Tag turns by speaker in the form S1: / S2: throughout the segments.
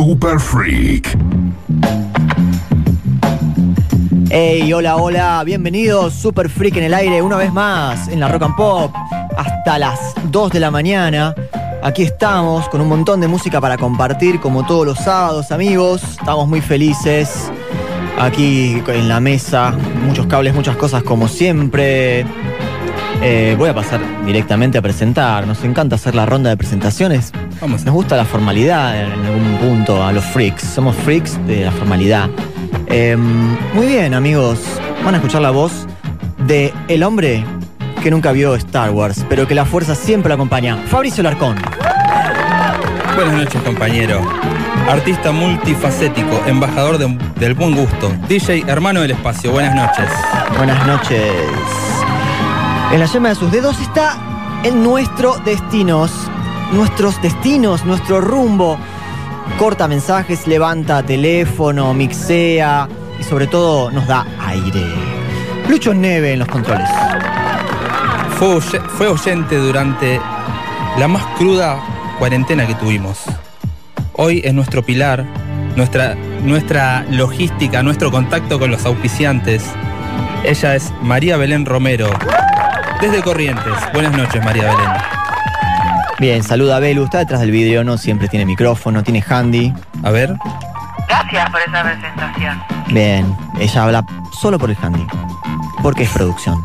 S1: Super Freak.
S2: Hey, hola, hola, bienvenidos Super Freak en el aire una vez más en la Rock and Pop hasta las 2 de la mañana. Aquí estamos con un montón de música para compartir como todos los sábados, amigos. Estamos muy felices. Aquí en la mesa, muchos cables, muchas cosas como siempre. Eh, voy a pasar directamente a presentar. Nos encanta hacer la ronda de presentaciones.
S3: Vamos.
S2: Nos gusta la formalidad en algún punto a los freaks. Somos freaks de la formalidad. Eh, muy bien, amigos. Van a escuchar la voz de el hombre que nunca vio Star Wars, pero que la fuerza siempre lo acompaña. Fabricio Larcón.
S3: Buenas noches, compañero. Artista multifacético, embajador de- del buen gusto, DJ hermano del espacio. Buenas noches.
S2: Buenas noches. En la yema de sus dedos está en nuestro destinos, nuestros destinos, nuestro rumbo. Corta mensajes, levanta teléfono, mixea y sobre todo nos da aire. Lucho Neve en los controles.
S3: Fue, fue oyente durante la más cruda cuarentena que tuvimos. Hoy es nuestro pilar, nuestra, nuestra logística, nuestro contacto con los auspiciantes. Ella es María Belén Romero, desde Corrientes. Buenas noches, María Belén.
S2: Bien, saluda a Belu, está detrás del vidrio, no siempre tiene micrófono, tiene handy.
S3: A ver,
S4: Gracias por esa presentación.
S2: Bien, ella habla solo por el handy, porque es producción.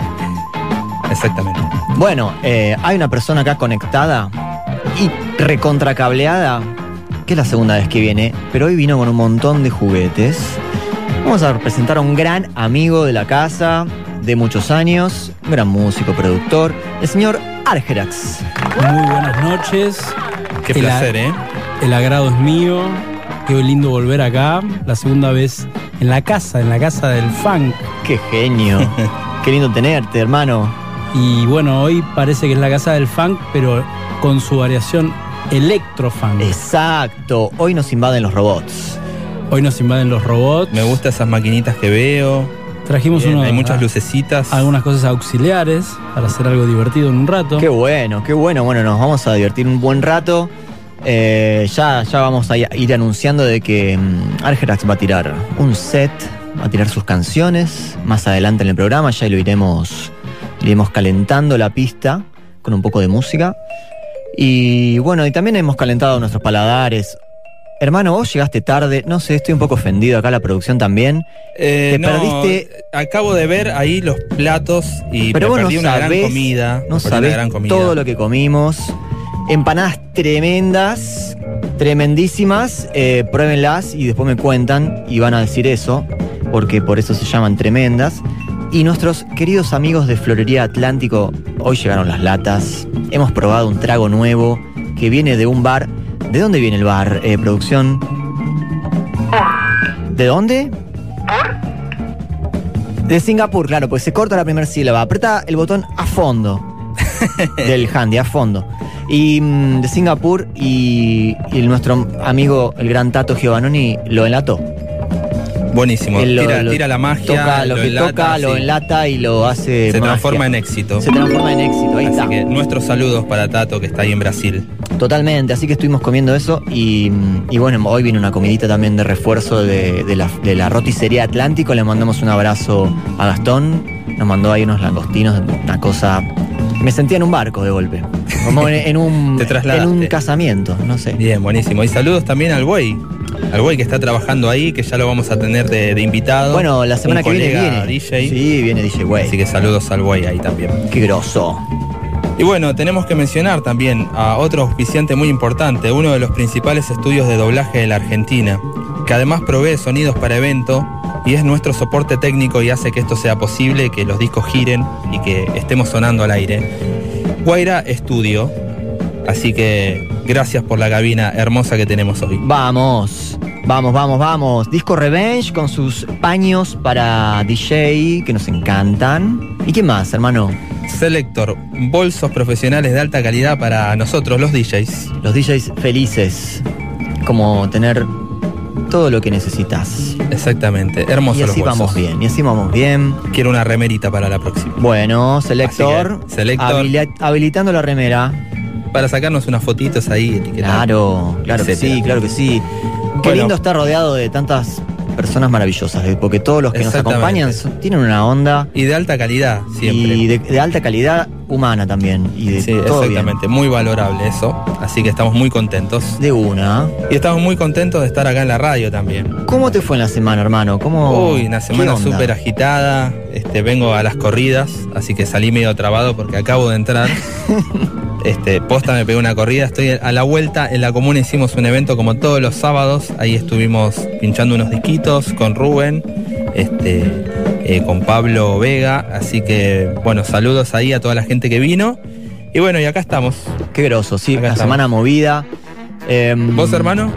S3: exactamente.
S2: Bueno, eh, hay una persona acá conectada y recontracableada, que es la segunda vez que viene, pero hoy vino con un montón de juguetes. Vamos a presentar a un gran amigo de la casa, de muchos años, gran músico, productor, el señor Argerax.
S5: Muy buenas noches.
S3: Qué
S5: El
S3: placer, ¿eh?
S5: El agrado es mío. Qué lindo volver acá. La segunda vez en la casa, en la casa del funk.
S2: ¡Qué genio! ¡Qué lindo tenerte, hermano!
S5: Y bueno, hoy parece que es la casa del funk, pero con su variación electrofunk.
S2: Exacto, hoy nos invaden los robots.
S5: Hoy nos invaden los robots.
S3: Me gustan esas maquinitas que veo.
S5: Trajimos
S3: Bien,
S5: unos-
S3: hay muchas
S5: a-
S3: lucecitas.
S5: algunas cosas auxiliares para hacer algo divertido en un rato.
S2: Qué bueno, qué bueno. Bueno, nos vamos a divertir un buen rato. Eh, ya, ya vamos a ir anunciando de que mm, Argerax va a tirar un set, va a tirar sus canciones. Más adelante en el programa ya lo iremos, iremos calentando la pista con un poco de música. Y bueno, y también hemos calentado nuestros paladares. Hermano, vos llegaste tarde, no sé, estoy un poco ofendido acá la producción también.
S3: Eh,
S2: Te
S3: no,
S2: perdiste-
S3: Acabo de ver ahí los platos y
S2: Pero
S3: me
S2: vos no
S3: perdí una gran comida.
S2: No sabés
S3: gran comida.
S2: todo lo que comimos. Empanadas tremendas, tremendísimas. eh, pruébenlas y después me cuentan y van a decir eso, porque por eso se llaman tremendas. Y nuestros queridos amigos de Florería Atlántico, hoy llegaron las latas. Hemos probado un trago nuevo que viene de un bar. ¿De dónde viene el bar, eh, producción? ¿De dónde? De Singapur, claro, pues se corta la primera sílaba. Apreta el botón a fondo del handy, a fondo. Y mm, de Singapur y, y nuestro amigo, el gran Tato Giovannoni, lo enlató.
S3: Buenísimo.
S2: Él lo-
S3: tira,
S2: lo
S3: tira la magia.
S2: Toca lo, que
S3: enlata,
S2: toca, lo enlata y lo hace.
S3: Se
S2: magia.
S3: transforma en éxito.
S2: Se transforma en éxito, ahí
S3: Así
S2: está.
S3: que nuestros saludos para Tato que está ahí en Brasil.
S2: Totalmente, así que estuvimos comiendo eso y, y bueno, hoy viene una comidita también de refuerzo de, de la, de la roticería Atlántico. Le mandamos un abrazo a Gastón, nos mandó ahí unos langostinos, una cosa... Me sentía en un barco de golpe, como en, en un, en un casamiento, no sé.
S3: Bien, buenísimo. Y saludos también al güey. Al güey que está trabajando ahí, que ya lo vamos a tener de, de invitado.
S2: Bueno, la semana
S3: Un
S2: que viene viene.
S3: DJ.
S2: Sí, viene DJ Way.
S3: Así que saludos al güey ahí también.
S2: Qué grosso.
S3: Y bueno, tenemos que mencionar también a otro auspiciante muy importante, uno de los principales estudios de doblaje de la Argentina, que además provee sonidos para evento y es nuestro soporte técnico y hace que esto sea posible, que los discos giren y que estemos sonando al aire. Guaira Estudio. Así que gracias por la cabina hermosa que tenemos hoy.
S2: Vamos, vamos, vamos, vamos. Disco Revenge con sus paños para DJ que nos encantan. ¿Y qué más, hermano?
S3: Selector, bolsos profesionales de alta calidad para nosotros, los DJs.
S2: Los DJs felices. Como tener todo lo que necesitas.
S3: Exactamente, hermosos
S2: Y así
S3: los bolsos.
S2: vamos bien, y así vamos bien.
S3: Quiero una remerita para la próxima.
S2: Bueno, Selector,
S3: que, Selector.
S2: habili- habilitando la remera.
S3: Para sacarnos unas fotitos ahí.
S2: Claro, claro que sí, claro que sí. Qué
S3: Bueno.
S2: lindo estar rodeado de tantas personas maravillosas, eh, porque todos los que nos acompañan son- tienen una onda
S3: Y de alta calidad, siempre.
S2: y de, de alta calidad humana también. Y de
S3: Sí,
S2: todo bien.
S3: exactamente, muy valorable eso. Así que estamos muy contentos.
S2: De una.
S3: Y estamos muy contentos de estar acá en la radio también.
S2: ¿Cómo te fue en la semana, hermano? ¿Cómo,
S3: Uy, una semana súper agitada. Este, vengo a las corridas, así que salí medio trabado porque acabo de entrar. Este, posta me pegué una corrida, estoy a la vuelta. En la comuna hicimos un evento como todos los sábados. Ahí estuvimos pinchando unos disquitos con Rubén, este, eh, con Pablo Vega. Así que, bueno, saludos ahí a toda la gente que vino. Y bueno, y acá estamos.
S2: Qué groso, sí,
S3: Acá
S2: una
S3: estamos.
S2: semana movida. Em,
S3: ¿Vos, hermano?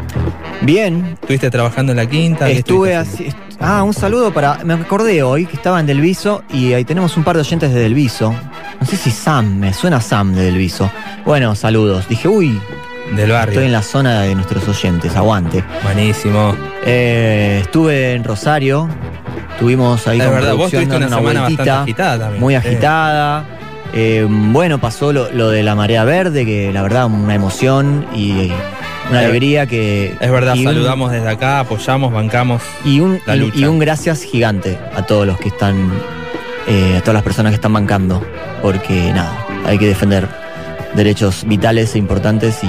S2: Bien.
S3: ¿Estuviste trabajando en la quinta? ¿Qué
S2: Estuve así. est- Ah, un saludo para. Me acordé hoy que estaba en Delviso y ahí tenemos un par de oyentes de Delviso. No sé si Sam, me suena Sam de Delviso. Bueno, saludos. Dije, uy?
S3: Del barrio.
S2: estoy en la zona de nuestros oyentes, aguante.
S3: Buenísimo.
S2: Eh, estuve en Rosario, tuvimos ahí con
S3: verdad, vos tuviste una semana bastante agitada también.
S2: muy agitada. Eh, bueno, pasó lo, lo de la marea verde, que la verdad una emoción y una
S3: Es-
S2: alegría que...
S3: Es verdad,
S2: un-
S3: saludamos desde acá, apoyamos, bancamos.
S2: Y un,
S3: la
S2: y un gracias gigante a todos los que están, eh, a todas las personas que están bancando, porque nada, hay que defender derechos vitales e importantes y...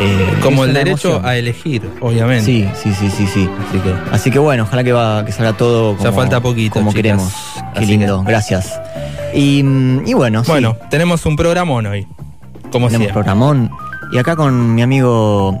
S2: eh,
S3: Como el derecho
S2: emoción.
S3: a elegir, obviamente.
S2: Sí, sí, sí, sí, sí.
S3: Así que
S2: Así que bueno, ojalá que, va, que salga todo como,
S3: Ya falta poquito,
S2: como
S3: chicas.
S2: queremos. Qué
S3: Así
S2: lindo, gracias. Y, mm, y bueno, sí,
S3: Bueno, tenemos un programón hoy. Como
S2: tenemos
S3: siempre.
S2: programón. Y acá con mi amigo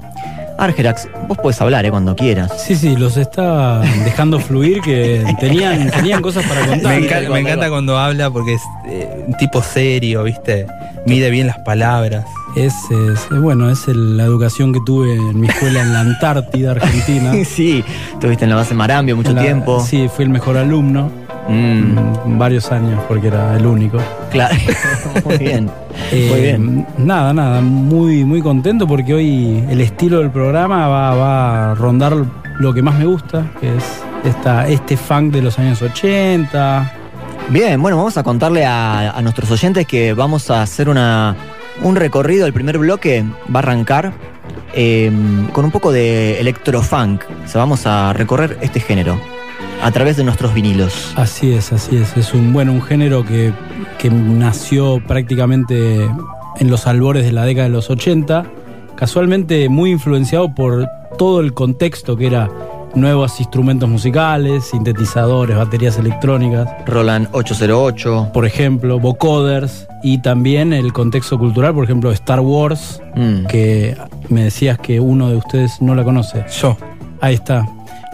S2: Argerax, vos podés hablar eh, cuando quieras.
S5: Sí, sí, los está dejando fluir que tenían, tenían cosas para contar.
S3: Me encanta cuando habla porque es eh, un tipo serio, ¿viste? Mide bien las palabras.
S5: Es, es- bueno, es el- la educación que tuve en mi escuela en la Antártida, Argentina.
S2: sí, estuviste en la base Marambio mucho
S5: La-
S2: tiempo.
S5: Sí, fui el mejor alumno.
S2: Mm,
S5: mm, Varios años porque era el único.
S2: claro. Muy bien.
S5: Eh,
S2: Muy bien.
S5: Nada, nada, muy, muy contento porque hoy el estilo del programa va, va a rondar lo que más me gusta, que es esta, este funk de los años 80.
S2: Bien, bueno, vamos a contarle a, a nuestros oyentes que vamos a hacer una, un recorrido. El primer bloque va a arrancar eh, con un poco de electrofunk. O sea, vamos a recorrer este género a través de nuestros vinilos.
S5: Así es, así es. Es un, bueno, un género que, que nació prácticamente en los albores de la década de los 80, casualmente muy influenciado por todo el contexto que era nuevos instrumentos musicales, sintetizadores, baterías electrónicas.
S2: Roland 808.
S5: por ejemplo, vocoders y también el contexto cultural, por ejemplo, Star Wars,
S2: Mm.
S5: que me decías que uno de ustedes no la conoce.
S3: Yo.
S5: Ahí está.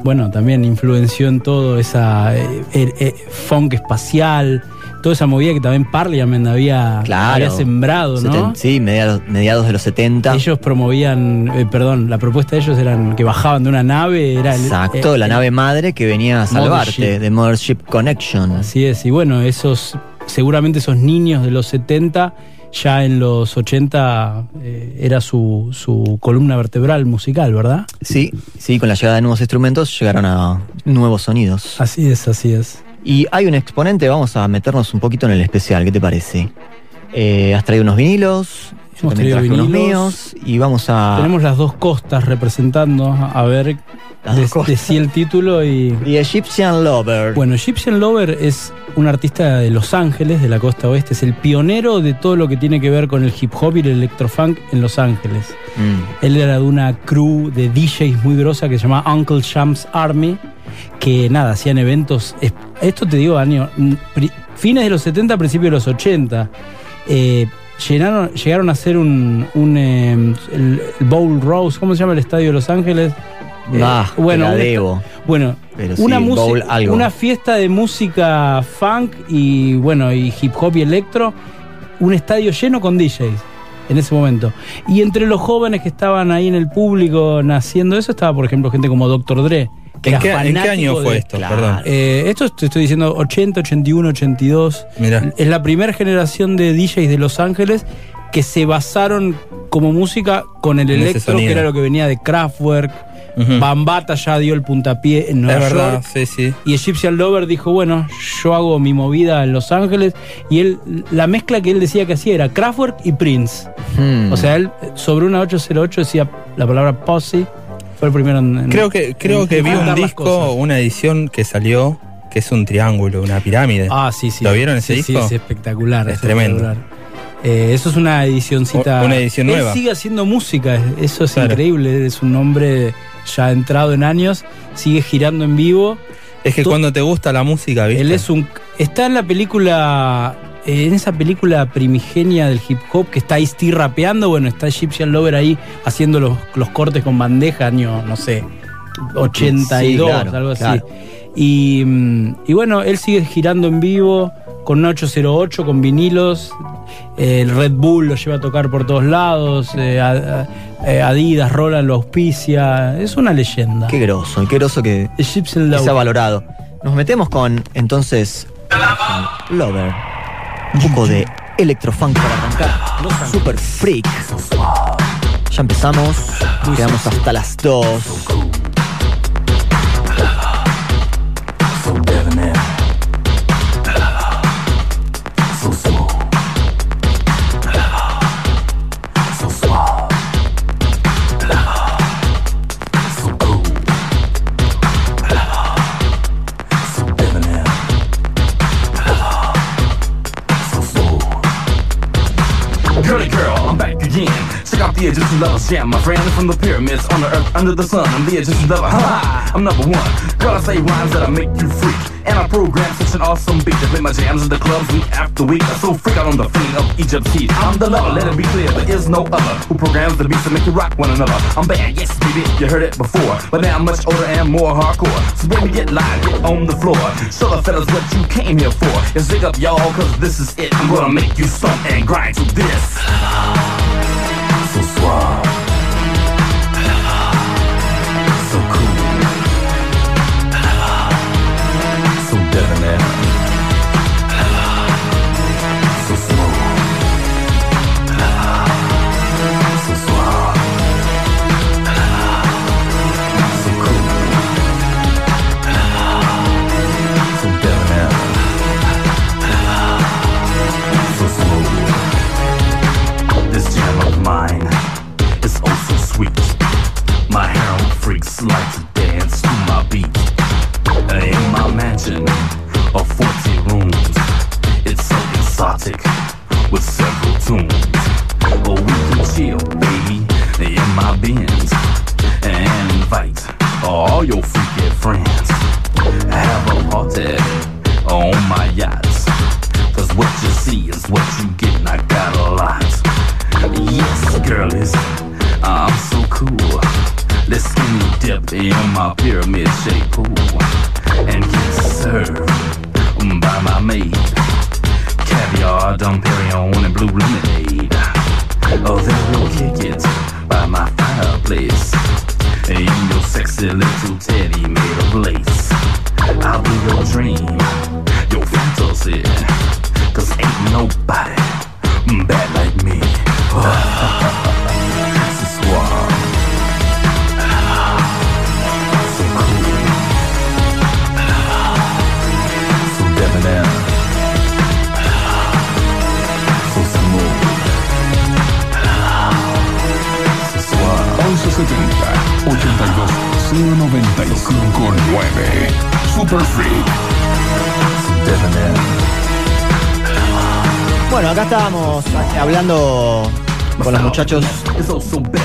S5: Bueno, también influenció en todo esa eh, eh, eh, funk espacial, toda esa movida que también Parliament había,
S2: Claro.
S5: había sembrado, ¿no?
S2: Seten- sí, mediados, mediados de los 70.
S5: Ellos promovían, eh, perdón, la propuesta de ellos eran que bajaban de una nave, era el-
S2: Exacto,
S5: eh,
S2: la
S5: eh,
S2: nave madre que venía a salvarte,
S5: Mothership.
S2: de Mothership Connection.
S5: Así es, y bueno, esos, seguramente esos niños de los 70, ya en los 80 eh, era su, su columna vertebral musical, ¿verdad?
S2: Sí, sí, con la llegada de nuevos instrumentos llegaron a nuevos sonidos.
S5: Así es, así es.
S2: Y hay un exponente, vamos a meternos un poquito en el especial, ¿qué te parece? Eh, has traído unos vinilos, yo
S5: Hemos
S2: también traje unos
S5: vinilos.
S2: míos y vamos a...
S5: Tenemos las dos costas representando, a ver, de-
S2: dos costas.
S5: decí el título y...
S2: The Egyptian Lover.
S5: Bueno, Egyptian Lover es un artista de Los Ángeles, de la costa oeste, es el pionero de todo lo que tiene que ver con el hip hop y el electrofunk en Los Ángeles.
S2: Mm,
S5: Él era de una crew de DJs muy grosa que se llamaba Uncle Shams Army, que nada, hacían eventos. es- Esto te digo, año, fines de los 70, principios de los 80. eh, llenaron, llegaron a hacer un, un, eh, el, el Bowl Rose, ¿cómo se llama el estadio de Los Ángeles? Eh,
S2: ah,
S5: bueno,
S2: la debo.
S5: Bueno,
S2: Pero
S5: una,
S2: sí,
S5: música-
S2: bowl algo.
S5: una fiesta de música funk y bueno, y hip hop y electro un estadio lleno con DJs en ese momento. Y entre los jóvenes que estaban ahí en el público naciendo eso, estaba, por ejemplo, gente como Dr. Dre. que
S3: ¿En
S5: era
S3: qué, en qué
S5: fanático
S3: año fue
S5: de-
S3: esto?
S2: Claro.
S3: Perdón.
S5: Eh, esto te estoy diciendo 80, 81, 82.
S3: Mirá.
S5: Es la primera generación de DJs de Los Ángeles que se basaron como música con el
S3: En
S5: electro, que era lo que venía de Kraftwerk. Bambata ya dio el puntapié en
S3: Es
S5: Nueva
S3: verdad,
S5: York.
S3: sí, sí.
S5: Y Egyptian Lover dijo, bueno, yo hago mi movida en Los Ángeles. Y él, la mezcla que él decía que hacía era Kraftwerk y Prince.
S2: Hmm.
S5: O sea, él sobre una 808 decía la palabra posse. Fue el primero en...
S3: Creo que, creo
S5: en
S3: que vi un disco, una edición que salió, que es un triángulo, una pirámide.
S5: Ah, sí, sí.
S3: ¿Lo vieron ese
S5: Sí, Sí,
S3: disco?
S5: es espectacular.
S3: Es tremendo.
S5: espectacular. Eh, eso es una edicioncita.
S3: O- una edición
S5: Él
S3: nueva.
S5: sigue haciendo música, eso es
S3: Claro.
S5: increíble. Es un hombre ya entrado en años, sigue girando en vivo.
S3: es que
S5: tú-
S3: cuando te gusta la música, ¿viste?
S5: Él es un. Está en la película. eh, En esa película primigenia del hip hop que está Ice-T rapeando, bueno, está Egyptian Lover ahí haciendo los, los cortes con bandeja, año, no sé, 82,
S2: Sí, claro,
S5: algo así.
S2: claro.
S5: Y, mm, y bueno, él sigue girando en vivo con una 808, con vinilos. eh, el Red Bull lo lleva a tocar por todos lados. eh, eh, Adidas, Roland lo auspicia. Es una leyenda.
S2: Qué groso, qué groso que, se ha valorado. Nos metemos con, entonces, Lover. Un poco de electrofunk para arrancar. Super freak. Ya empezamos. Quedamos hasta las 2.
S6: The Egyptian lover jam, my friend from the pyramids on the earth under the sun. I'm the Egyptian lover, ha! I'm number one. Girl, I say rhymes that'll make you freak. And I program such an awesome beat to play my jams in the clubs week after week. I so freak out on the fleet of Egypt's heat. I'm the lover, let it be clear, there is no other who programs the beats to make you rock one another. I'm bad, yes, baby, you heard it before, but now I'm much older and more hardcore. So baby, get live, get on the floor. Show the fellas what you came here for. And zig up, y'all, cause this is it. I'm gonna make you stomp and grind to this. Bonsoir. My pyramid shaped
S1: 9. Super
S6: debonair.
S2: Bueno, acá estábamos hablando con los muchachos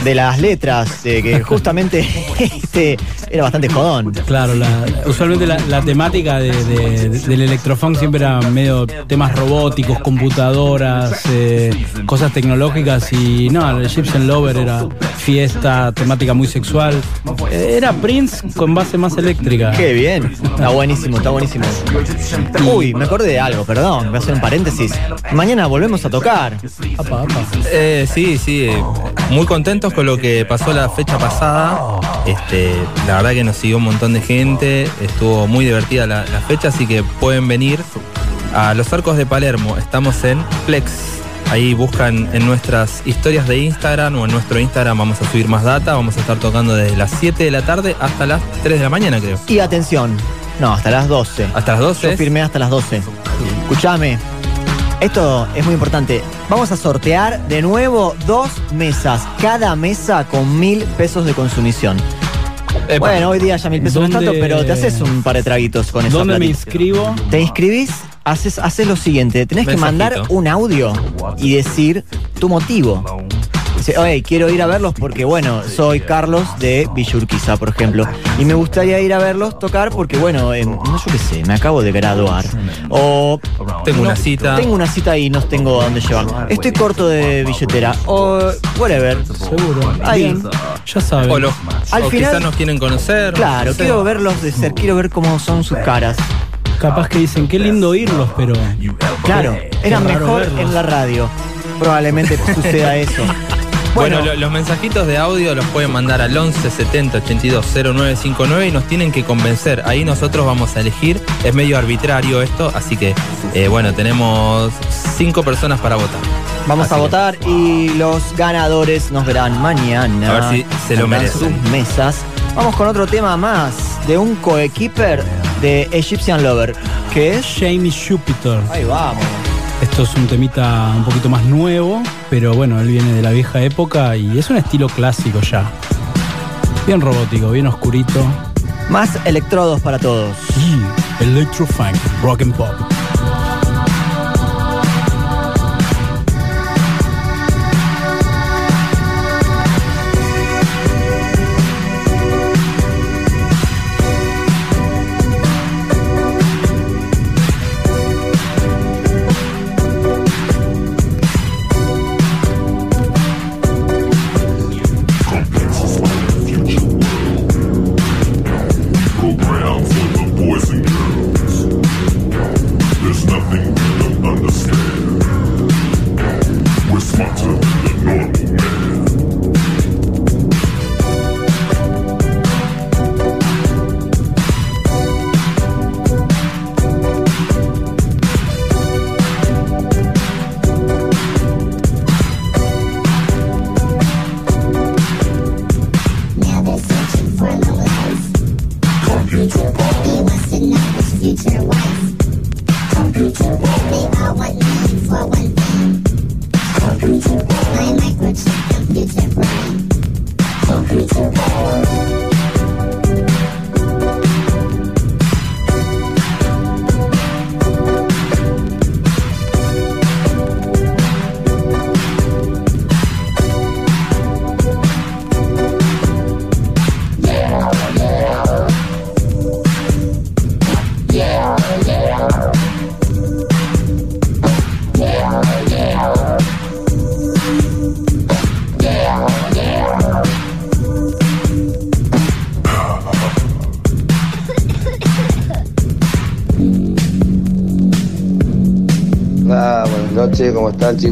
S2: de las letras, de que justamente este era bastante jodón.
S5: Claro, la- usualmente la, la temática de- de- del electrofunk siempre era medio temas robóticos, computadoras, eh, cosas tecnológicas y no, el Egyptian Lover era fiesta, temática muy sexual. Eh, Era Prince con base más eléctrica.
S2: Qué bien. Está buenísimo, está buenísimo. Uy, me acordé de algo, perdón, voy a hacer un paréntesis. Mañana volvemos a tocar.
S5: Apa, apa.
S3: Eh, sí, sí, eh, muy contentos con lo que pasó la fecha pasada. Este, la verdad que nos siguió un montón de gente, estuvo muy divertida la, la fecha, así que pueden venir a los arcos de Palermo. Estamos en Plex. Ahí buscan en nuestras historias de Instagram o en nuestro Instagram vamos a subir más data. Vamos a estar tocando desde las 7 de la tarde hasta las 3 de la mañana, creo.
S2: Y atención, no, hasta las 12.
S3: Hasta las 12.
S2: Yo firmé hasta las 12. Escúchame. Esto es muy importante. Vamos a sortear de nuevo dos mesas. Cada mesa con mil pesos de consumición.
S3: Epa.
S2: Bueno, hoy día ya mil pesos no es tanto,
S5: ¿Dónde-
S2: pero te haces un par de traguitos con eso.
S5: ¿Dónde me inscribo?
S2: Te inscribís, haces, haces lo siguiente, tenés que mandar un audio y decir tu motivo. Dice, oye, quiero ir a verlos porque, bueno, soy Carlos de Villurquiza, por ejemplo. Y me gustaría ir a verlos tocar porque, bueno, em, no yo qué sé, me acabo de graduar. O.
S3: Tengo una
S2: no,
S3: cita.
S2: Tengo una cita y no tengo a dónde llevar. Estoy corto de billetera. O. whatever.
S5: Seguro.
S2: Ahí.
S5: Ya saben.
S3: O, los-
S2: Al
S3: o
S2: final-
S3: quizás nos quieren conocer.
S2: Claro,
S3: no sé.
S2: quiero verlos de ser, quiero ver cómo son sus caras.
S5: Capaz que dicen, qué lindo oírlos, pero.
S2: Claro, era mejor
S5: verlos.
S2: en la radio. Probablemente suceda eso.
S3: Bueno,
S2: Bueno,
S3: lo- los mensajitos de audio los pueden mandar al 11 70 82 0959 y nos tienen que convencer. Ahí nosotros vamos a elegir. Es medio arbitrario esto, así que eh, bueno, tenemos cinco personas para votar.
S2: vamos
S3: Así
S2: a votar y los ganadores nos verán mañana.
S3: A ver si se lo merecen.
S2: sus mesas. Vamos con otro tema más de un coequiper de Egyptian Lover, que es.
S5: Jamie Jupiter.
S2: Ahí vamos.
S5: Esto es un temita un poquito más nuevo, pero bueno, él viene de la vieja época y es un estilo clásico ya. Bien robótico, bien oscurito.
S2: Más electrodos para todos.
S5: Y electrofunk, rock and pop.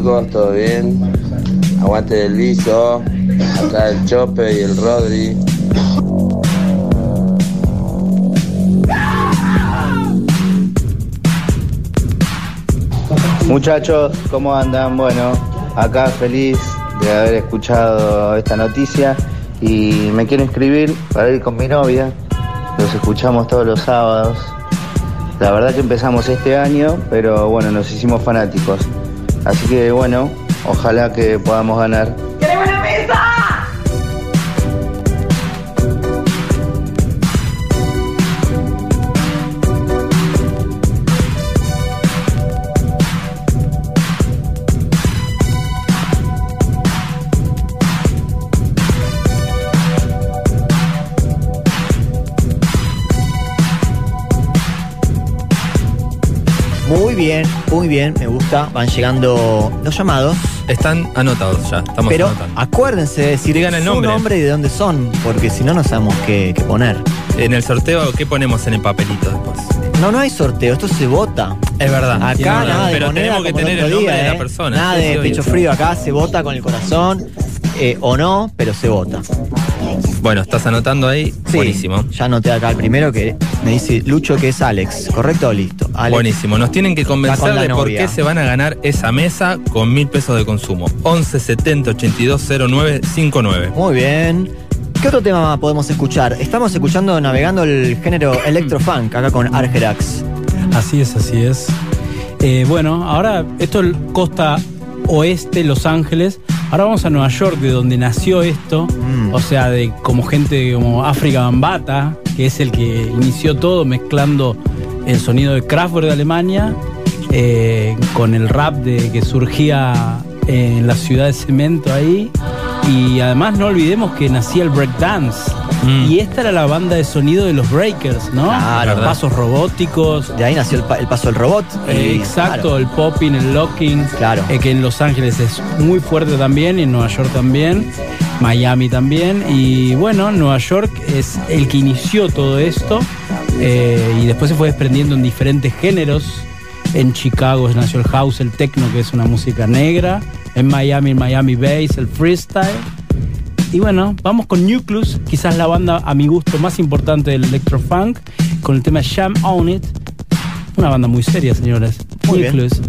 S7: ¿Todo bien? Aguante el viso, acá el Chope y el Rodri. Muchachos, ¿cómo andan? Bueno, acá feliz de haber escuchado esta noticia y me quiero inscribir para ir con mi novia. Los escuchamos todos los sábados. La verdad que empezamos este año, pero bueno, nos hicimos fanáticos. Así que bueno, ojalá que podamos ganar.
S2: Bien, muy bien, me gusta. Van llegando los llamados.
S3: Están anotados ya, estamos
S2: Pero
S3: anotando.
S2: acuérdense de decir
S3: Digan el
S2: su
S3: nombre.
S2: nombre y de dónde son, porque si no, no sabemos qué, qué poner.
S3: En el sorteo, ¿qué ponemos en el papelito después?
S2: No, no hay sorteo, esto se vota.
S3: Es verdad.
S2: Acá
S3: tiene razón,
S2: nada de
S3: Pero
S2: moneda
S3: tenemos que tener el nombre
S2: día,
S3: de
S2: ¿eh?
S3: la persona.
S2: Nada
S3: Sí,
S2: de
S3: sí,
S2: pecho frío, acá se vota con el corazón eh, o no, pero se vota.
S3: Bueno, estás anotando ahí.
S2: Sí,
S3: Buenísimo.
S2: Ya anoté acá el primero que me dice Lucho que es Alex, ¿correcto o listo? Alex.
S3: Buenísimo. Nos tienen que convencer
S2: con
S3: de por
S2: novia.
S3: qué se van a ganar esa mesa con mil pesos de consumo. 11 70 82 09 59.
S2: Muy bien. ¿Qué otro tema podemos escuchar? Estamos escuchando navegando el género electrofunk acá con Argerax.
S5: Así es, así es. Eh, bueno, ahora esto es costa oeste, Los Ángeles. Ahora vamos a Nueva York, de donde nació esto.
S2: Mm.
S5: O sea, de como gente como África Bambata, que es el que inició todo mezclando el sonido de Kraftwerk de Alemania eh, con el rap de, que surgía en la ciudad de cemento ahí. Y además no olvidemos que nacía el breakdance.
S3: Mm.
S5: Y esta era la banda de sonido de los breakers, ¿no?
S2: Claro.
S5: Los pasos robóticos.
S2: De ahí nació el, pa- el paso del robot.
S5: Eh, exacto,
S2: claro,
S5: el popping, el locking,
S2: Claro.
S5: eh, que en Los Ángeles es muy fuerte también, y en Nueva York también, Miami también, y bueno, Nueva York es el que inició todo esto, eh, y después se fue desprendiendo en diferentes géneros. En Chicago nació el house, el techno, que es una música negra. En Miami, el Miami Bass, el freestyle. Y bueno, vamos con Nucleus, quizás la banda a mi gusto más importante del electrofunk, con el tema Jam On It. Una banda muy seria, señores.
S2: Muy.
S5: Nucleus.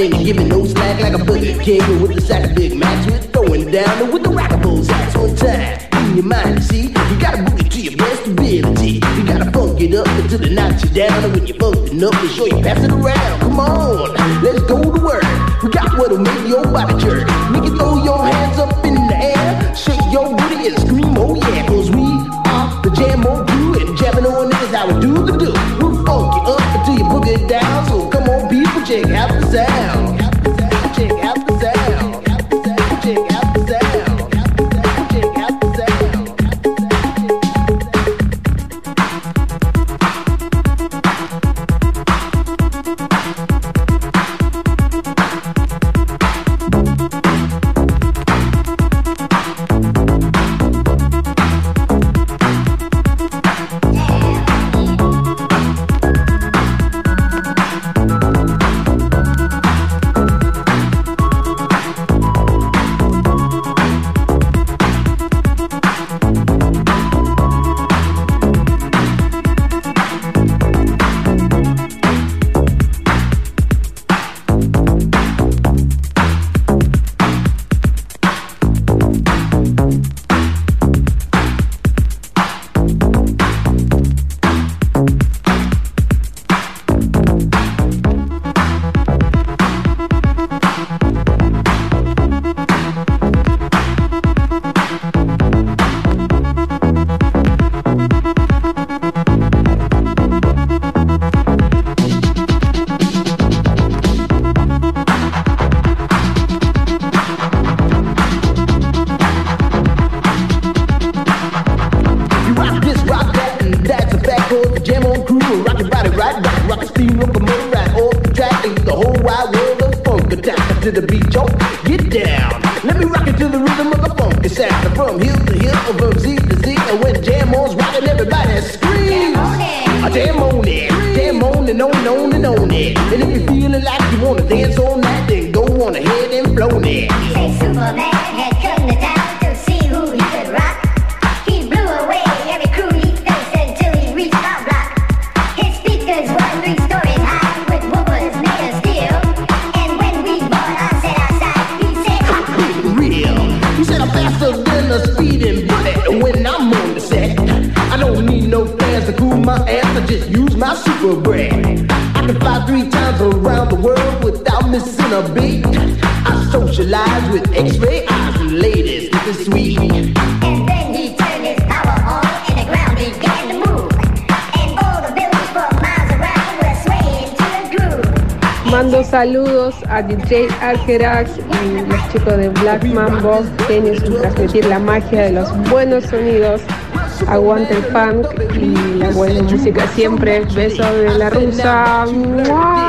S8: It down
S9: and ain't giving no slack like a Burger King with the sack of Big Macs. With throwing down and with the rockables axe on time. In your mind, see, you gotta book it to your best ability. You gotta funk it up until it knocks you down. And when you're funkin' up, make sure you pass it around. Come on, let's go to work. We got what'll make your body jerk. Make you throw your hands up in the air. Shake your booty and scream, oh yeah. Cause we are the jam oh, on crew and jamming on it is how we do the do. We'll funk you up until you book it down. So come on, people, check out the sound. A beat. I socialize with X-ray eyes and ladies. This is sweet.
S8: And then he turned his power on and the ground began to move. And all the buildings for miles around were swaying to the groove.
S10: Mando saludos a DJ Argerax y los chicos de Black Mambo, genios en transmitir la magia de los buenos sonidos. Aguante el funk y la buena música siempre. Besos de la rusa. ¡Mua!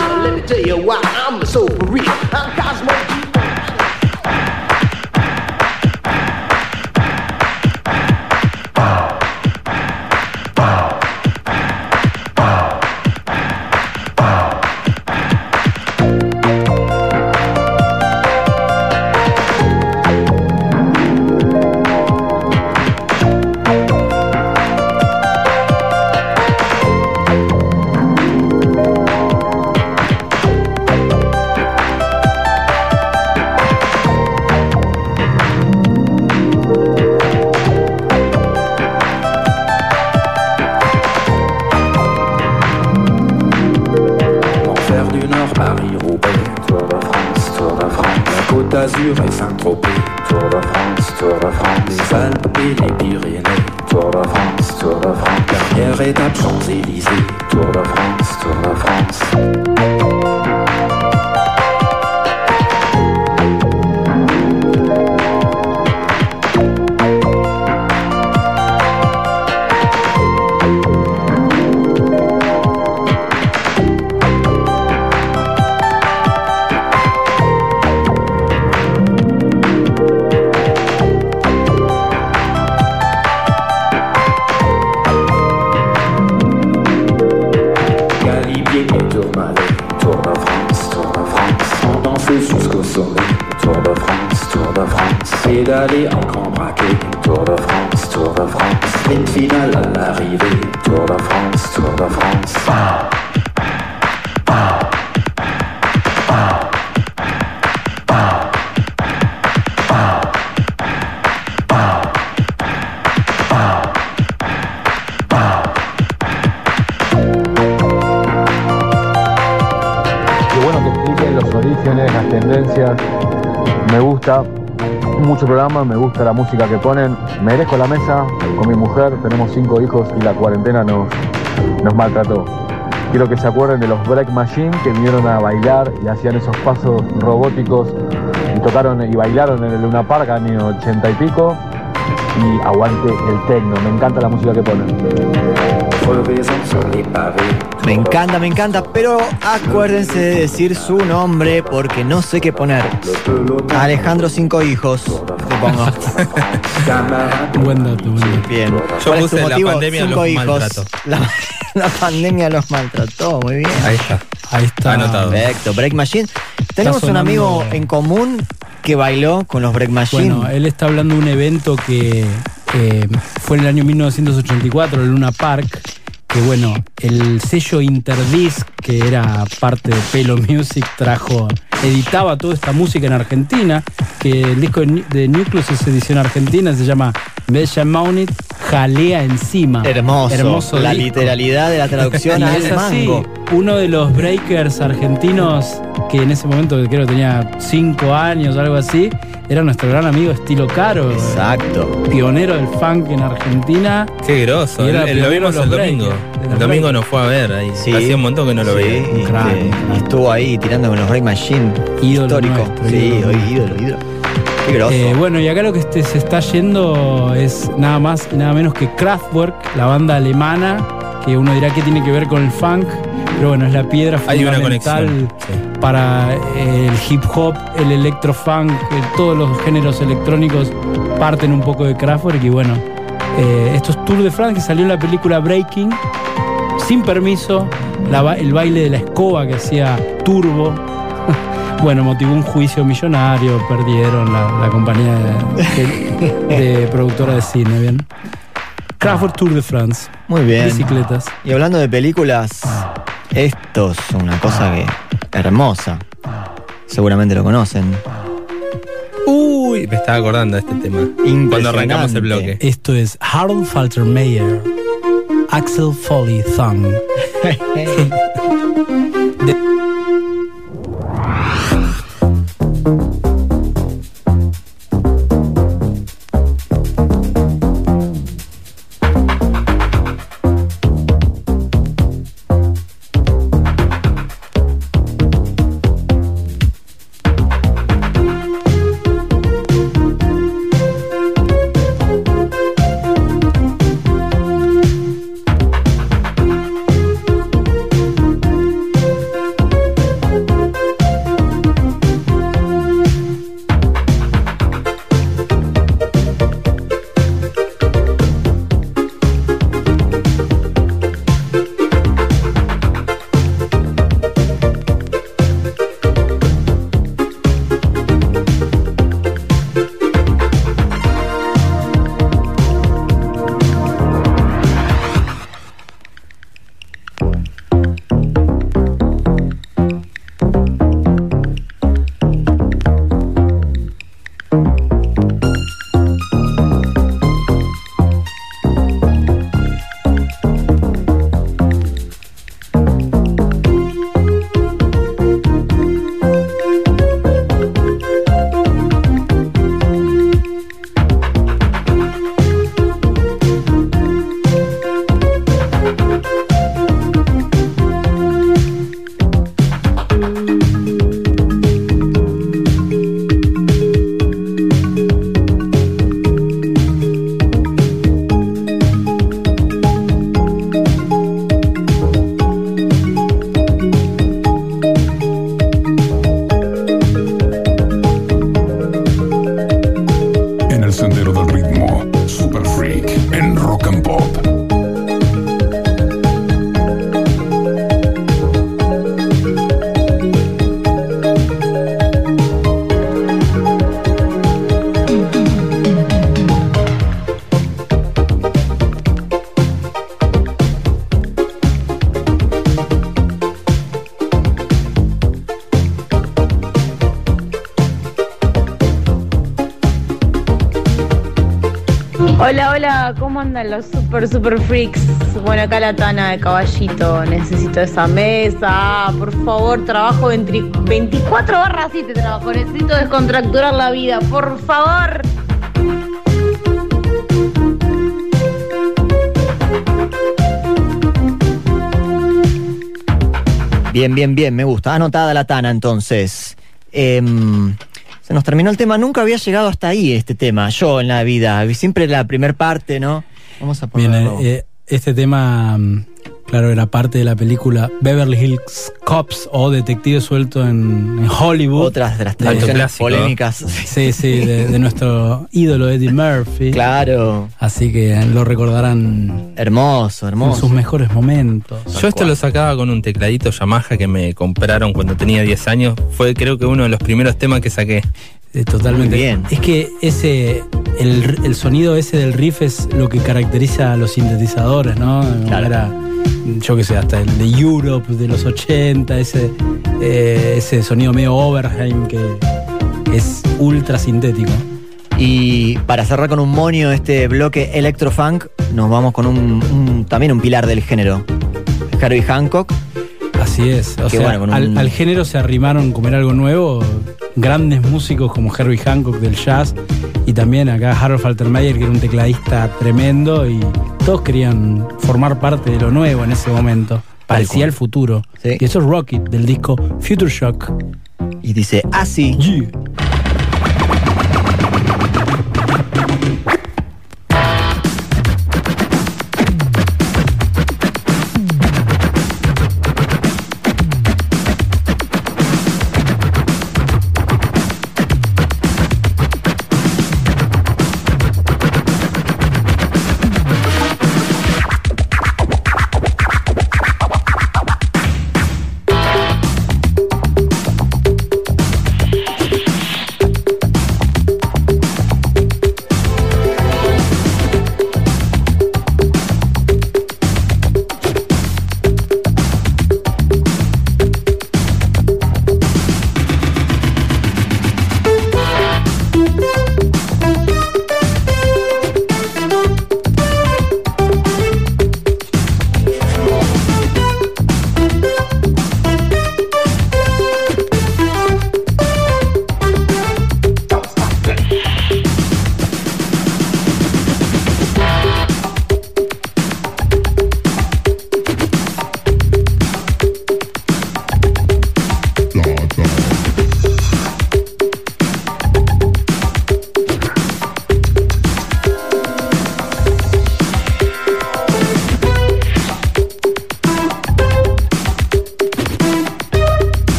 S11: Música que ponen. Merezco la mesa con mi mujer, tenemos cinco hijos y la cuarentena nos, nos maltrató. Quiero que se acuerden de los Break Machine que vinieron a bailar y hacían esos pasos robóticos y tocaron y bailaron en el Luna Park año ochenta y pico. Y aguante el techno, me encanta la música que ponen.
S2: Me encanta, me encanta, pero acuérdense de decir su nombre porque no sé qué poner. Alejandro Cinco Hijos, te pongo.
S5: Buen dato, buen dato.
S2: Bien.
S3: Yo
S2: ¿Cuál es tu
S3: puse la
S2: motivo?
S3: pandemia
S2: Cinco
S3: los
S2: hijos.
S3: maltrató.
S2: La, la pandemia los maltrató, muy bien.
S3: Ahí está.
S5: Ahí está.
S3: Anotado.
S2: Perfecto, Break Machine. Tenemos un amigo en común que bailó con los Break Machine.
S5: Bueno, él está hablando de un evento que eh, fue en el año 1984, el Luna Park, que bueno, el sello Interdisc, que era parte de Pelo Music, trajo, editaba toda esta música en Argentina, que el disco de, Nu- de Nucleus es edición argentina, se llama Bella Maunit, Jalea Encima.
S2: Hermoso.
S5: Hermoso
S2: la
S5: disco.
S2: literalidad de la traducción
S5: Y
S2: al
S5: es así,
S2: mango.
S5: uno de los breakers argentinos que en ese momento creo que tenía 5 años o algo así, era nuestro gran amigo Estilo Caro,
S2: Exacto.
S5: pionero del funk en Argentina.
S3: Qué groso.
S5: Y
S3: El,
S5: era
S3: el- lo vimos el domingo. El domingo nos fue a ver ahí.
S2: Sí.
S3: Hacía un montón que no lo
S2: Sí,
S3: veía.
S2: y y estuvo ahí tirando con los Break Machine.
S5: Ídolo
S2: Histórico.
S5: nuestro,
S2: sí,
S5: ídolo
S2: ídolo, ídolo. Qué groso.
S5: Eh, bueno, y acá lo que este se está yendo es nada más y nada menos que Kraftwerk, la banda alemana, que uno dirá que tiene que ver con el funk, pero bueno, es la piedra
S3: Hay una
S5: fundamental
S3: conexión. sí.
S5: para eh, el hip hop, el electrofunk, todos los géneros electrónicos parten un poco de Kraftwerk y bueno, eh, esto es Tour de France que salió en la película Breaking, sin permiso, la el baile de la escoba que hacía Turbo. Bueno, motivó un juicio millonario, perdieron la, la compañía de, de- de productora de cine, ¿bien? Kraftwerk Tour de France.
S2: Muy bien.
S5: Bicicletas.
S2: Y hablando de películas, esto es una cosa que hermosa. Seguramente lo conocen.
S3: Uy, me estaba acordando de este tema. Cuando arrancamos el bloque.
S5: Esto es Harold Faltermeyer, Axel Foley Thumb.
S12: ¿cómo andan los super, super freaks? Bueno, acá la Tana de Caballito, necesito esa mesa, Ah, por favor, trabajo 20 24 barras 7 trabajo, necesito descontracturar la vida, por favor.
S2: Bien, bien, bien, me gusta. Anotada la tana entonces. Em, se nos terminó el tema. Nunca había llegado hasta ahí este tema, yo en la vida. Siempre la primer parte, ¿no? Vamos a
S5: Bien,
S2: ponerlo.
S5: eh, eh, este tema, mm, claro, era parte de la película Beverly Hills Cops o Detective Suelto en, en Hollywood.
S2: Otras de las polémicas.
S5: Sí, sí, de, de nuestro ídolo Eddie Murphy.
S2: Claro.
S5: Así que lo recordarán
S2: Hermoso,
S5: en
S2: hermoso.
S5: sus mejores momentos.
S3: Yo esto lo sacaba con un tecladito Yamaha que me compraron cuando tenía 10 años. Fue creo que uno de los primeros temas que saqué.
S5: Eh, totalmente.
S2: Muy bien.
S5: Es que ese, el, el sonido ese del riff es lo que caracteriza a los sintetizadores, ¿no?
S2: Claro.
S5: Era, yo qué sé, hasta el de Europe de los 80, ese, eh, ese sonido medio Overheim que, es ultra sintético.
S2: Y para cerrar con un monio este bloque electrofunk, nos vamos con un, un- también un pilar del género. Herbie Hancock.
S5: Así es. O sea,
S2: bueno,
S5: al, género se arrimaron como era algo nuevo grandes músicos como Herbie Hancock del jazz y también acá Harold Faltermeyer que era un tecladista tremendo y todos querían formar parte de lo nuevo en ese momento. Parecía el futuro.
S2: Sí.
S5: Y eso es Rocket del disco Future Shock.
S2: Y dice así.
S5: Yeah.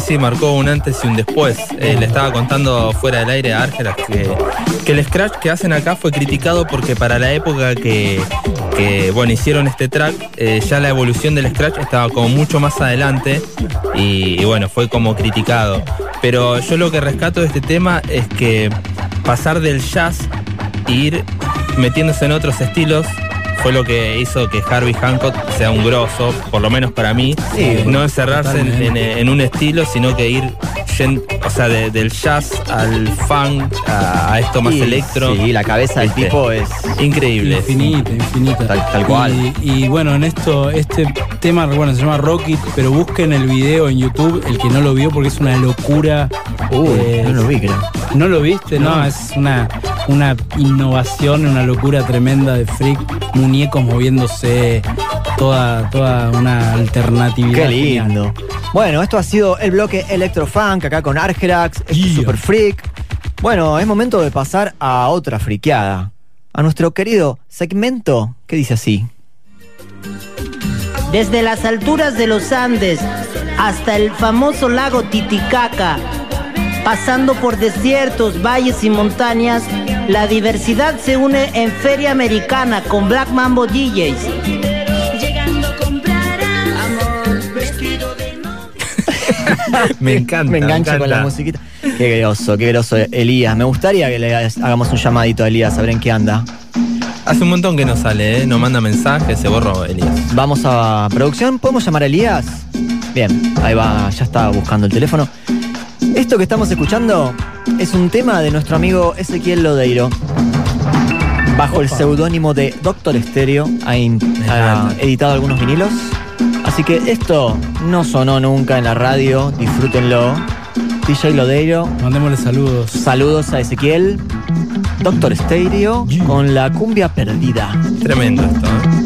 S3: Sí, marcó un antes y un después. Eh, le estaba contando fuera del aire a Árgelas que, el scratch que hacen acá fue criticado porque para la época que, que, bueno, hicieron este track, eh, ya la evolución del scratch estaba como mucho más adelante y, y bueno, fue como criticado. Pero yo lo que rescato de este tema es que pasar del jazz e ir metiéndose en otros estilos fue lo que hizo que Harvey Hancock sea un grosso, por lo menos para mí.
S2: Sí,
S3: no encerrarse en,
S5: totalmente.
S3: en- en un estilo, sino que ir o sea, de- del jazz al funk, a, a esto más electro.
S2: Sí, la cabeza del
S3: Este,
S2: tipo es
S3: Increíble.
S5: Infinita, infinita.
S2: Tal- tal cual.
S5: Y, y bueno, en esto, este tema, bueno, se llama Rocket, pero busquen el video en YouTube, el que no lo vio, porque es una locura.
S2: Uy,
S5: Eh,
S2: no lo vi, creo.
S5: ¿No lo viste? No,
S2: No.
S5: es una, una innovación, una locura tremenda de freak, muñecos moviéndose, toda, toda una alternatividad.
S2: Qué
S5: genial.
S2: lindo. Bueno, esto ha sido el bloque Electrofunk acá con Argerax, este
S5: Yeah.
S2: Super Freak. Bueno, es momento de pasar a otra friqueada. A nuestro querido segmento que dice así.
S13: Desde las alturas de los Andes hasta el famoso lago Titicaca, pasando por desiertos, valles y montañas, la diversidad se une en Feria Americana con Black Mambo DJs.
S3: Me encanta.
S2: Me engancha con la musiquita. Qué groso, qué groso Elías. Me gustaría que le hagamos un llamadito a Elías a ver en qué anda.
S3: Hace un montón que no sale, ¿eh? no manda mensajes, se borró Elías.
S2: Vamos a producción. ¿Podemos llamar a Elías? Bien, ahí va, ya está buscando el teléfono. Esto que estamos escuchando es un tema de nuestro amigo Ezequiel Lodeiro. Bajo el seudónimo de Doctor Stereo, ha, editado algunos vinilos. Así que esto no sonó nunca en la radio, disfrútenlo. DJ Lodeiro,
S5: Mandémosle saludos.
S2: saludos a Ezequiel. Doctor Stereo con la cumbia perdida.
S3: Tremendo esto. ¿eh?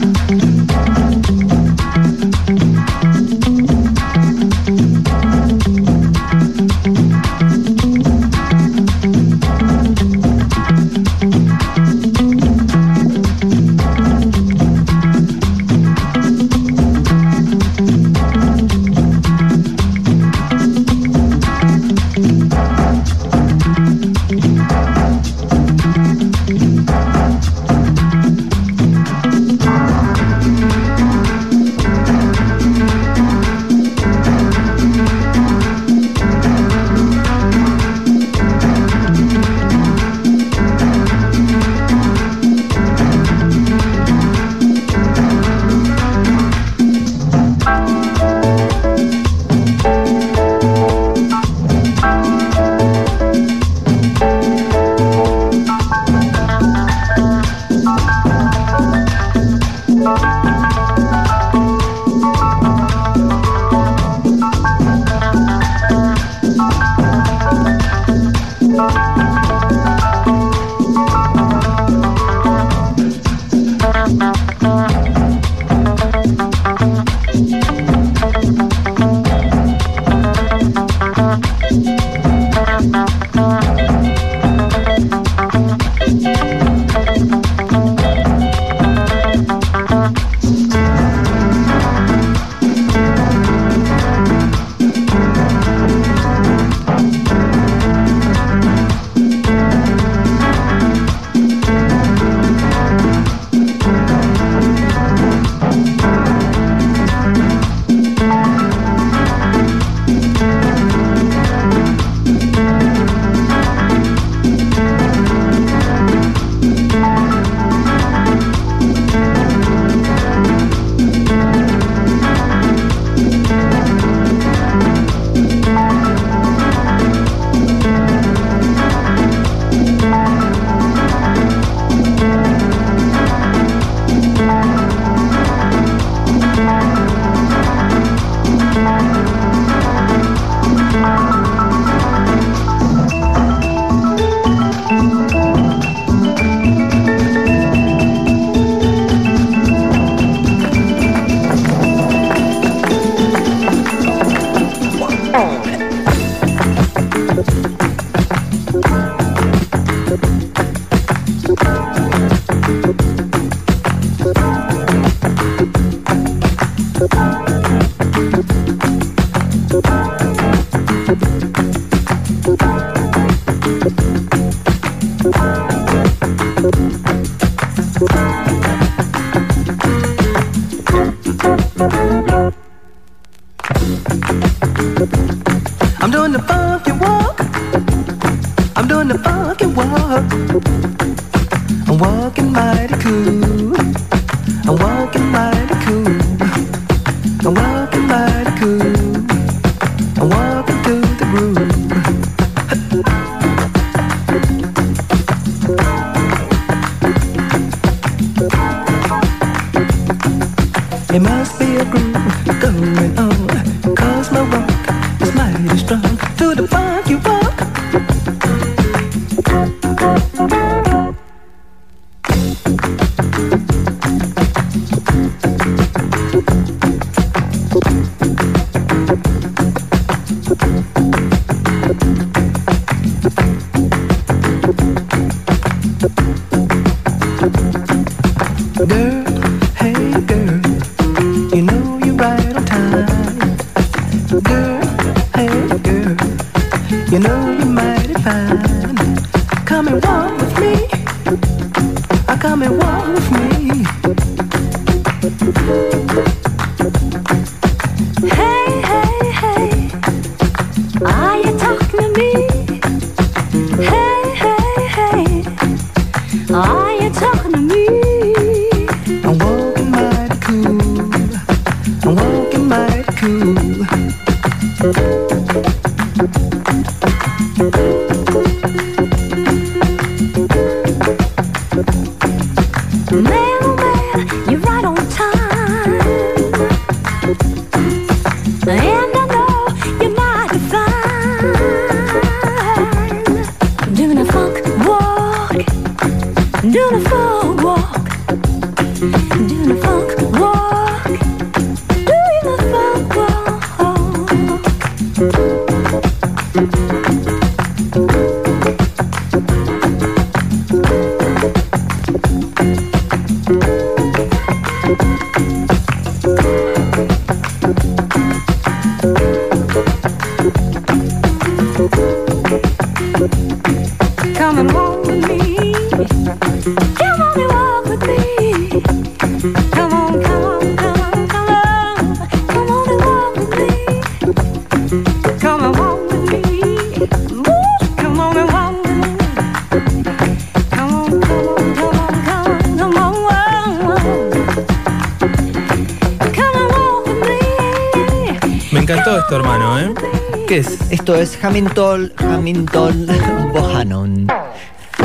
S2: Hamilton, Hamilton Bohannon.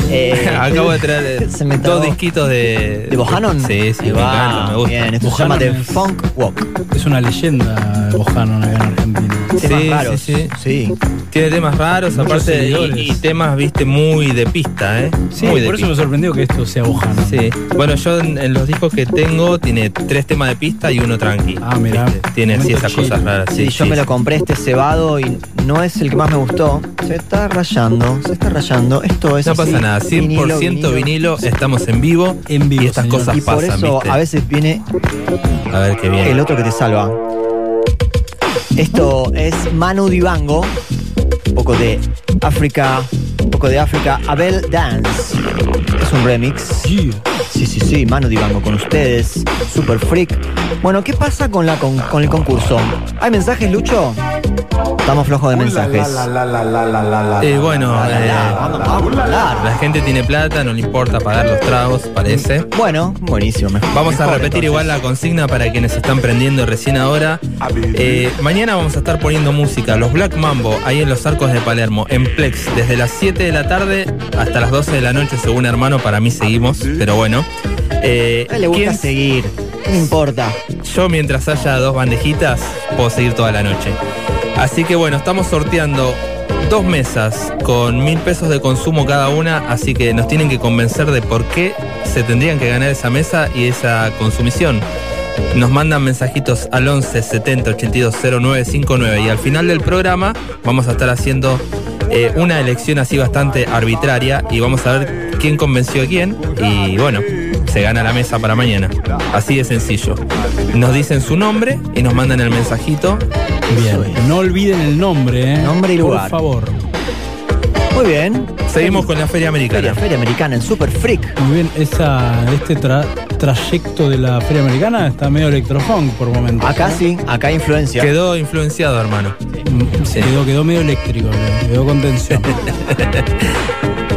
S2: Eh,
S3: Acabo de traer
S2: se me
S3: dos disquitos de.
S2: ¿De Bohannon?
S3: Sí, sí,
S2: Ahí
S3: me encanta, me gusta.
S2: Bien, esto se llama The Funk Walk.
S5: Es una leyenda Bojanon acá en Argentina.
S2: Temas
S3: Sí,
S2: raros.
S3: sí,
S2: sí.
S3: Tiene temas raros,
S5: Muchos
S3: aparte, y, y temas, viste, muy de pista, ¿eh?
S5: Sí,
S3: muy
S5: por eso me sorprendió que esto sea Bojanon.
S3: Sí. Bueno, yo en, en los discos que tengo tiene tres temas de pista y uno tranqui.
S5: Ah.
S3: ¿viste? Tiene así esas cosas raras.
S2: Sí,
S3: Sí,
S2: yo
S3: sí,
S2: me lo compré este cebado y no es el que más me gustó. Se está rayando, se está rayando. Esto es
S3: No
S2: así,
S3: pasa nada, 100% vinilo, estamos en vivo,
S5: En vivo,
S3: y estas
S5: señor.
S3: cosas
S2: Y por eso
S3: ¿viste?
S2: a veces viene
S3: A ver qué bien.
S2: el otro que te salva. Esto es Manu Dibango, un poco de África, un poco de África, Abel Dance. Es un remix. Sí, sí, sí, Manu Dibango con ustedes, Super Freak. Bueno, ¿qué pasa con, la, con, con el concurso? ¿Hay mensajes, Lucho? Estamos flojos de mensajes.
S3: Eh, bueno,
S2: La, la, la,
S3: eh,
S2: vamos, vamos a hablar.
S3: la gente tiene plata, no le importa pagar los tragos, parece.
S2: Bueno, buenísimo. mejor-
S3: Vamos a
S2: mejor,
S3: repetir
S2: entonces.
S3: igual la consigna para quienes están prendiendo recién ahora. Eh, mañana vamos a estar poniendo música, los Black Mambo, ahí en los arcos de Palermo, en Plex, desde las 7 de la tarde hasta las 12 de la noche, según hermano, para mí seguimos, pero bueno. Eh,
S2: le gusta
S3: ¿quién-
S2: seguir, no importa.
S3: yo mientras haya dos bandejitas, puedo seguir toda la noche. Así que bueno, estamos sorteando dos mesas con mil pesos de consumo cada una, así que nos tienen que convencer de por qué se tendrían que ganar esa mesa y esa consumición. Nos mandan mensajitos al 11 70 82 09 59 y al final del programa vamos a estar haciendo eh, una elección así bastante arbitraria y vamos a ver quién convenció a quién y bueno, se gana la mesa para mañana. Así de sencillo. Nos dicen su nombre y nos mandan el mensajito.
S5: Bien. No olviden el nombre, ¿eh?
S2: Nombre y lugar.
S5: Por favor.
S2: Muy bien.
S3: Seguimos con la Feria Americana.
S2: Feria, Feria Americana en Super Freak.
S5: Muy bien, esa, este tra- trayecto de la Feria Americana está medio electrofunk por momentos.
S2: Acá
S5: ¿no?
S2: sí, acá influencia.
S3: Quedó influenciado, hermano. Sí.
S5: Quedó, quedó medio eléctrico, quedó con tensión.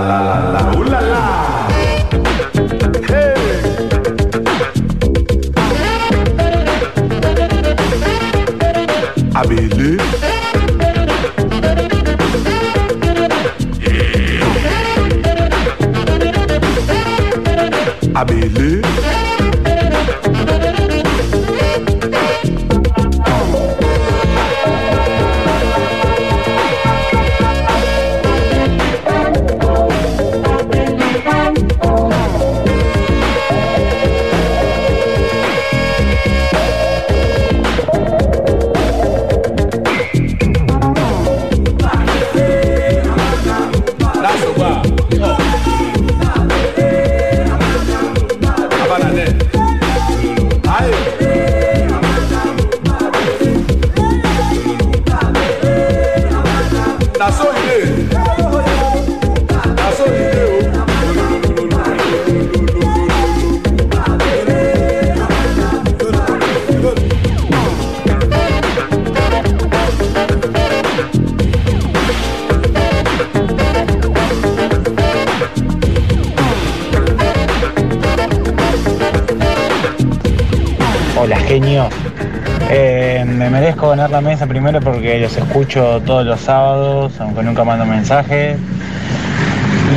S14: me merezco ganar la mesa primero porque los escucho todos los sábados, aunque nunca mando mensajes.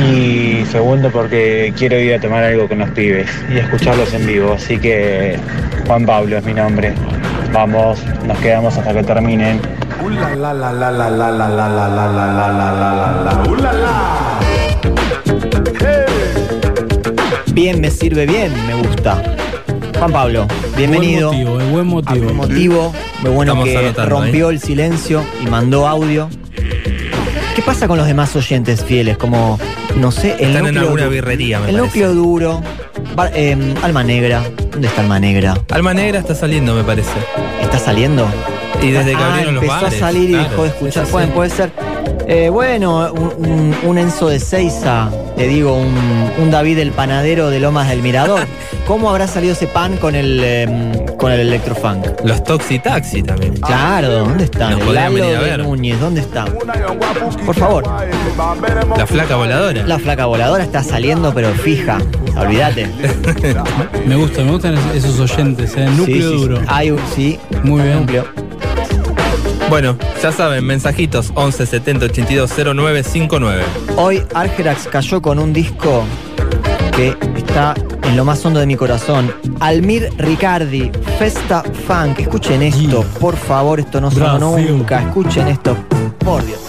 S14: Y segundo porque quiero ir a tomar algo con los pibes y escucharlos en vivo. Así que Juan Pablo es mi nombre. Vamos, nos quedamos hasta que terminen.
S2: Bien me sirve bien, me gusta. Juan Pablo, bienvenido.
S5: Buen motivo, eh, buen motivo.
S2: Buen motivo, muy bueno
S3: Estamos
S2: que
S3: anotando,
S2: rompió el silencio y mandó audio. ¿Qué pasa con los demás oyentes fieles? Como, no sé, el
S3: Están en alguna birrería, me
S2: El
S3: parece.
S2: núcleo duro. Bar- eh, Alma Negra. ¿Dónde está Alma Negra?
S3: Alma Negra está saliendo, me parece.
S2: ¿Está saliendo?
S3: Y desde que
S2: Ah,
S3: abrieron los
S2: empezó
S3: bares.
S2: a salir y
S3: claro,
S2: dejó de escuchar.
S3: es
S2: Pueden, puede ser. Eh, bueno, un, un- un Enzo de Seiza, te digo, un, un David el panadero de Lomas del Mirador. ¿Cómo habrá salido ese pan con el, em, con el electrofunk?
S3: Los Toxi Taxi también.
S2: Claro, ¿dónde están?
S3: Nos
S2: El
S3: podrían
S2: Lalo
S3: venir a
S2: de
S3: ver.
S2: Núñez, ¿dónde está? Por favor.
S3: La flaca voladora.
S2: La flaca voladora está saliendo, pero fija. Olvídate.
S5: Me gusta, me gustan es- esos oyentes, ¿eh? Núcleo
S2: Sí, sí, sí.
S5: duro.
S2: Hay un, sí,
S5: Muy bien.
S2: núcleo.
S3: Bueno, ya saben, mensajitos 11 70 82 09 59.
S2: Hoy Argerax cayó con un disco que está en lo más hondo de mi corazón. Almir Ricardi, Festa Funk. Escuchen esto, por favor, esto no sonó nunca. Escuchen esto, por Dios.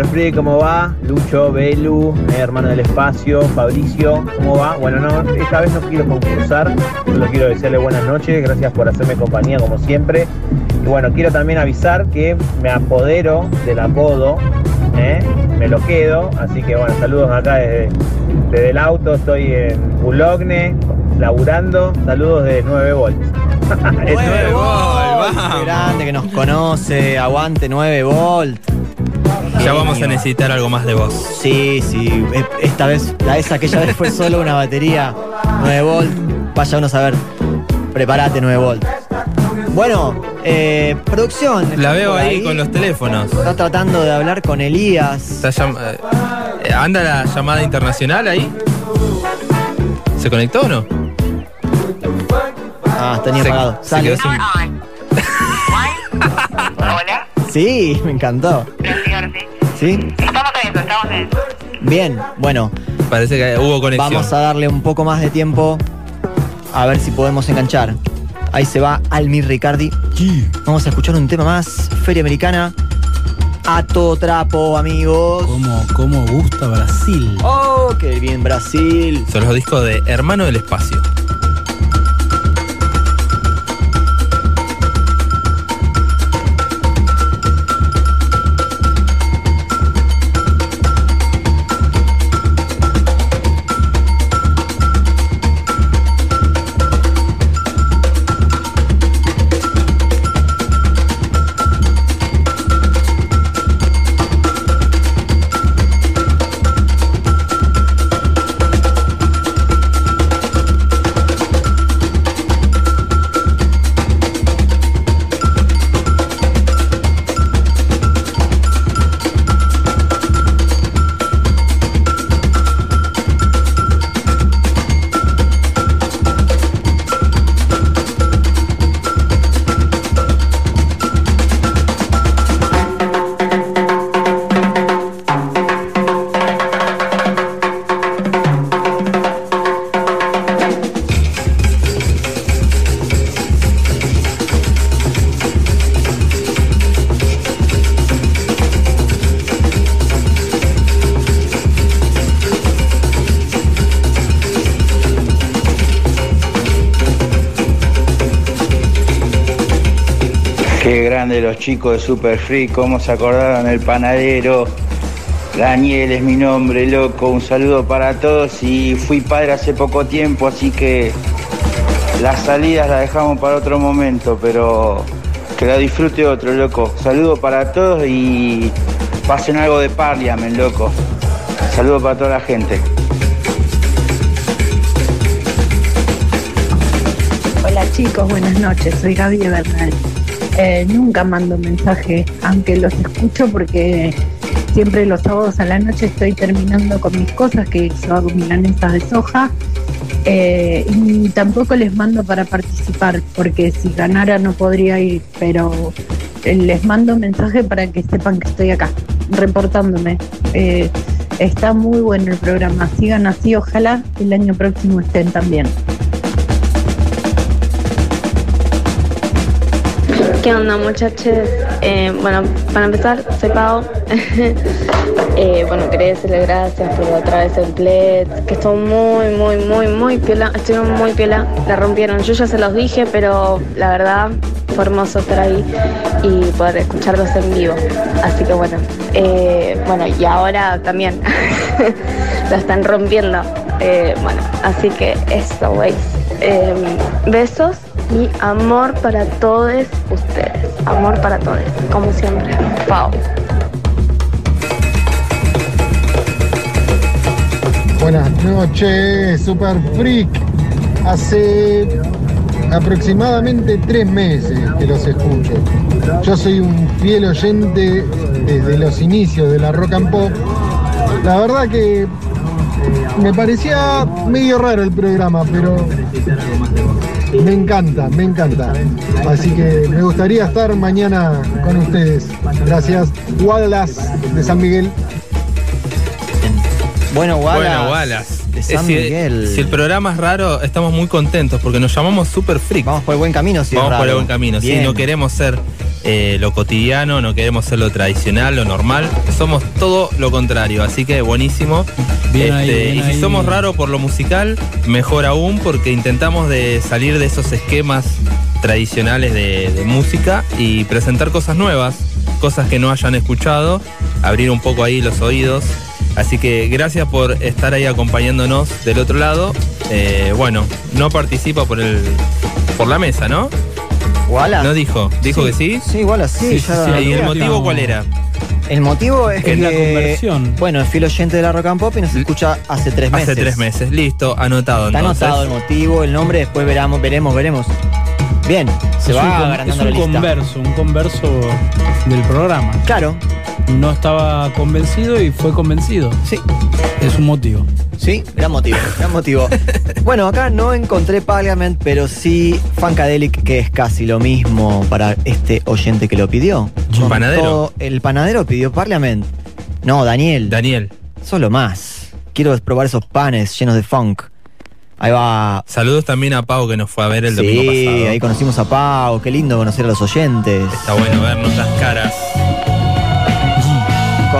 S15: Noches, Super Free, ¿cómo va? Lucho, Belu, eh, hermano del espacio, Fabricio, ¿cómo va? Bueno, no, esta vez no quiero concursar, solo quiero desearle buenas noches, gracias por hacerme compañía como siempre. Y bueno, quiero también avisar que me apodero del apodo, ¿eh? me lo quedo, así que bueno, saludos acá desde, desde el auto, estoy en Bulogne, laburando, saludos de 9 volts. Es 9
S2: volt, qué grande que nos conoce, aguante 9 volt.
S3: Ya vamos a necesitar algo más de vos.
S2: Sí, sí, e- esta vez, la esa aquella vez fue solo una batería 9 volt. Vaya uno a saber. Prepárate 9 volt. Bueno, eh, producción.
S3: La veo ahí con los teléfonos.
S2: Está tratando de hablar con Elías.
S3: Eh, ¿Anda la llamada internacional ahí? ¿Se conectó o no?
S2: Ah, está ni
S3: Se-
S2: apagado.
S3: se
S2: Sale.
S3: quedó sin-
S4: Hola.
S2: Sí, me encantó.
S4: Sí. Estamos en eso, estamos en eso.
S2: Bien, bueno.
S3: Parece que hubo conexión.
S2: Vamos a darle un poco más de tiempo a ver si podemos enganchar. Ahí se va Almir Ricardi. Vamos a escuchar un tema más. Feria Americana. A todo trapo, amigos.
S5: ¿Cómo, cómo gusta Brasil?
S2: Oh, qué bien Brasil.
S3: Son los discos de Hermano del Espacio.
S16: Los chicos de Super Free, cómo se acordaron el panadero. Daniel es mi nombre, loco. Un saludo para todos y fui padre hace poco tiempo, así que las salidas las dejamos para otro momento, pero que la disfrute otro, loco. Saludo para todos y pasen algo de Parliament, loco. Saludo para toda la gente.
S17: Hola chicos, buenas noches, soy Gaby Bernal. Eh, nunca mando mensaje, aunque los escucho porque siempre los sábados a la noche estoy terminando con mis cosas, que yo hago milanesas de soja. Eh, y tampoco les mando para participar, porque si ganara no podría ir, pero eh, les mando mensaje para que sepan que estoy acá, reportándome. Está muy bueno el programa, sigan así, ojalá el año próximo estén también.
S18: ¿Qué onda muchachos? Eh, bueno, para empezar, soy Pau. Eh, bueno, quería decirle gracias por otra vez el pled, que estuvo muy, muy, muy, muy piola, estuvieron muy piola, la rompieron. Yo ya se los dije, pero la verdad fue hermoso estar ahí y poder escucharlos en vivo. Así que bueno, eh, bueno, y ahora también lo están rompiendo. Bueno, así que eso, güey. besos y amor para todos ustedes. amor para todos, como siempre. Pau.
S19: Buenas noches, Super Freak. Hace aproximadamente tres meses que los escucho. Yo soy un fiel oyente desde los inicios de la rock and pop. La verdad que me parecía medio raro el programa, pero me encanta, me encanta. Así que me gustaría estar mañana con ustedes. Gracias. Wallace de San Miguel.
S2: Bueno, Wallace.
S3: Bueno, Wallace.
S2: de San
S3: Es si,
S2: Miguel.
S3: si el programa es raro, estamos muy contentos porque nos llamamos Super Freak.
S2: Vamos por el buen camino, si es
S3: Vamos por el buen camino. Sí,
S2: Bien.
S3: no queremos ser eh, lo cotidiano, no queremos ser lo tradicional, lo normal. Somos todo lo contrario. Así que buenísimo.
S5: Bien ahí,
S3: Este,
S5: bien
S3: y si
S5: ahí.
S3: somos raros por lo musical, mejor aún porque intentamos de salir de esos esquemas tradicionales de, de música y presentar cosas nuevas, cosas que no hayan escuchado, abrir un poco ahí los oídos. Así que gracias por estar ahí acompañándonos del otro lado. Eh, bueno, no participa por el por la mesa, ¿no?
S2: Wallace.
S3: No dijo, dijo
S2: Sí,
S3: que sí.
S2: Sí, Wallace, sí.
S3: Sí,
S2: ya-
S3: sí. ¿Y el motivo cuál era?
S2: El motivo es,
S3: Es la
S2: que,
S3: conversión.
S2: Bueno, es fiel oyente de la rock and pop y nos escucha hace tres meses.
S3: Hace tres meses. Listo, anotado
S2: Está
S3: entonces.
S2: anotado el motivo, el nombre, después veremos, veremos, veremos. Bien, se
S5: es
S2: va
S5: un,
S2: agrandando
S5: es
S2: la
S5: un
S2: lista.
S5: converso, un converso del programa.
S2: Claro.
S5: No estaba convencido y fue convencido.
S2: Sí.
S5: Es un motivo.
S2: Sí, gran motivo, gran motivo. bueno, acá no encontré Parliament, pero sí Funkadelic, que es casi lo mismo para este oyente que lo pidió.
S3: ¿Un panadero?
S2: el panadero pidió Parliament. No, Daniel.
S3: Daniel.
S2: Solo más. Quiero probar esos panes llenos de funk. Ahí va.
S3: Saludos también a Pau que nos fue a ver el domingo
S2: Sí,
S3: pasado.
S2: ahí conocimos a Pau. Qué lindo conocer a los oyentes.
S3: Está bueno vernos las caras.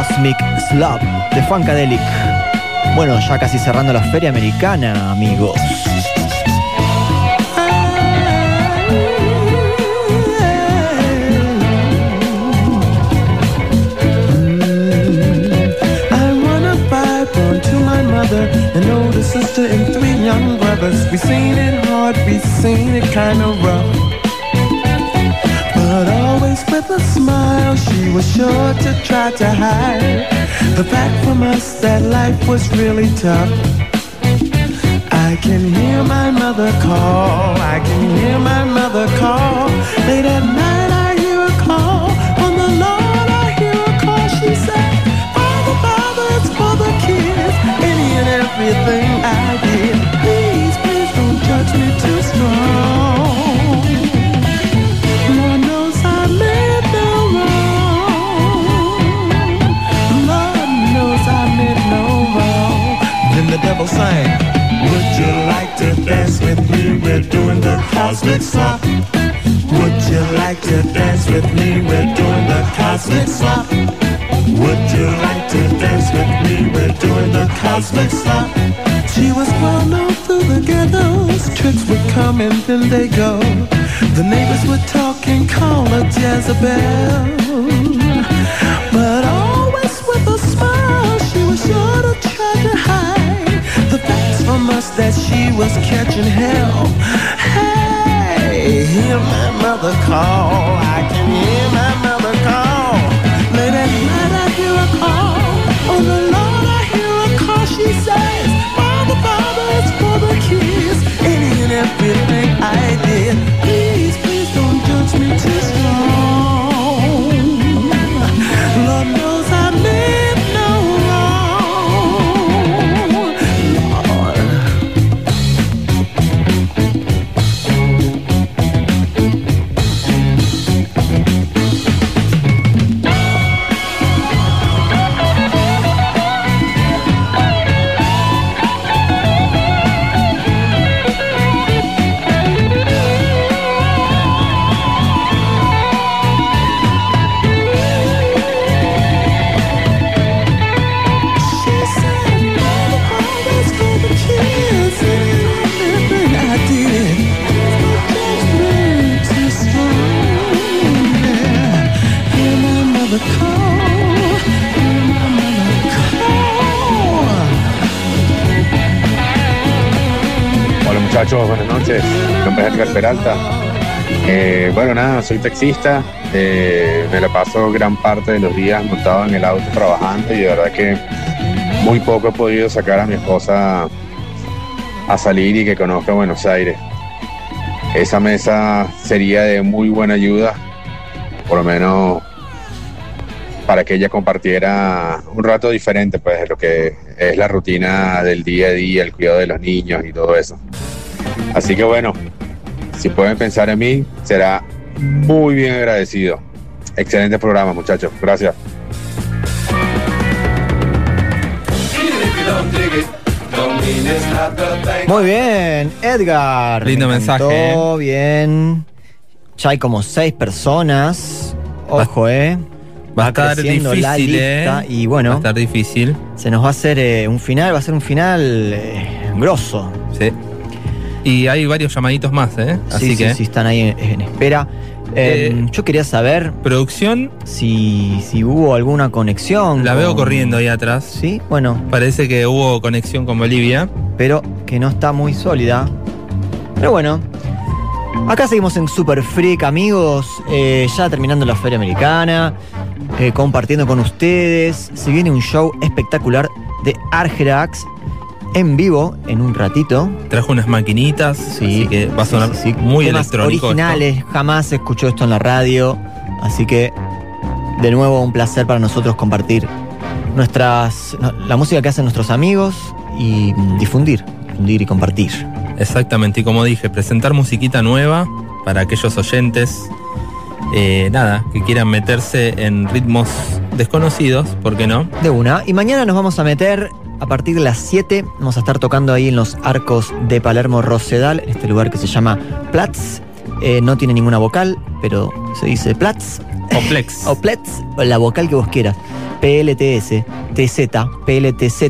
S2: Cosmic Slab de Funkadelic. Bueno, ya casi cerrando la feria americana, amigos.
S20: An older sister and three young brothers. We seen it hard, we seen it kinda rough. With a smile, she was sure to try to hide the fact from us that life was really tough. I can hear my mother call, I can hear my mother call. Late at night I hear a call, on the Lord I hear a call. She said, Father, Father, it's for the kids. Any and everything I did. The Would you like to dance with me? We're doing the cosmic slop. Would you like to dance with me? We're doing the cosmic slop. Would you like to dance with me? We're doing the cosmic slop. She was well known through the ghettos. Tricks would come and then they go. The neighbors would talk and call her Jezebel. From us that she was catching hell. Hey, hear my mother call. I can hear my mother call. Late at night I hear a call. Oh the Lord, I hear a call. She says, Father, Father, it's for the kids. Any and everything I did. Please, please don't judge me too strong. Lord knows I meant
S11: buenas noches. Mi nombre es Edgar Peralta.
S21: Eh, bueno, nada, soy taxista. eh, me la paso gran parte de los días montado en el auto trabajando y de verdad que muy poco he podido sacar a mi esposa a salir y que conozca Buenos Aires. Esa mesa sería de muy buena ayuda, por lo menos para que ella compartiera un rato diferente, pues, de lo que es la rutina del día a día, el cuidado de los niños y todo eso. Así que bueno, si pueden pensar en mí, será muy bien agradecido. Excelente programa, muchachos. Gracias.
S2: Muy bien, Edgar.
S3: Lindo
S2: me encantó,
S3: mensaje,
S2: bien. Ya hay como seis personas. Ojo, eh.
S3: Va a estar
S2: creciendo la
S3: difícil,
S2: lista
S3: ¿eh?
S2: y bueno.
S3: Va a estar difícil.
S2: Se nos va a hacer eh, un final, va a ser un final eh, grosso.
S3: Sí. Y hay varios llamaditos más, ¿eh? Así
S2: sí, sí,
S3: que.
S2: sí, están ahí en, en espera. Eh, yo quería saber.
S3: ¿Producción?
S2: Si, si hubo alguna conexión.
S3: La veo corriendo ahí atrás.
S2: Sí, bueno.
S3: Parece que hubo conexión con Bolivia.
S2: Pero que no está muy sólida. Pero bueno. Acá seguimos en Super Freak, amigos. eh, ya terminando la Feria Americana. eh, compartiendo con ustedes. Se viene un show espectacular de Argerax en vivo en un ratito.
S3: Trajo unas maquinitas.
S2: Sí,
S3: así que va a sonar
S2: sí, sí.
S3: muy
S2: Temas
S3: electrónico. esto.
S2: originales, jamás se escuchó esto en la radio. Así que, de nuevo, un placer para nosotros compartir nuestras la música que hacen nuestros amigos y mm, difundir, difundir y compartir.
S3: Exactamente, y como dije, presentar musiquita nueva para aquellos oyentes, eh, nada, que quieran meterse en ritmos desconocidos, ¿por qué no?
S2: De una. Y mañana nos vamos a meter a partir de las 7. Vamos a estar tocando ahí en los arcos de Palermo Rosedal, en este lugar que se llama Platz. Eh, no tiene ninguna vocal, pero se dice Platz.
S3: O Plex.
S2: o Platz, o la vocal que vos quieras. PLTS, TZ, PLTZ.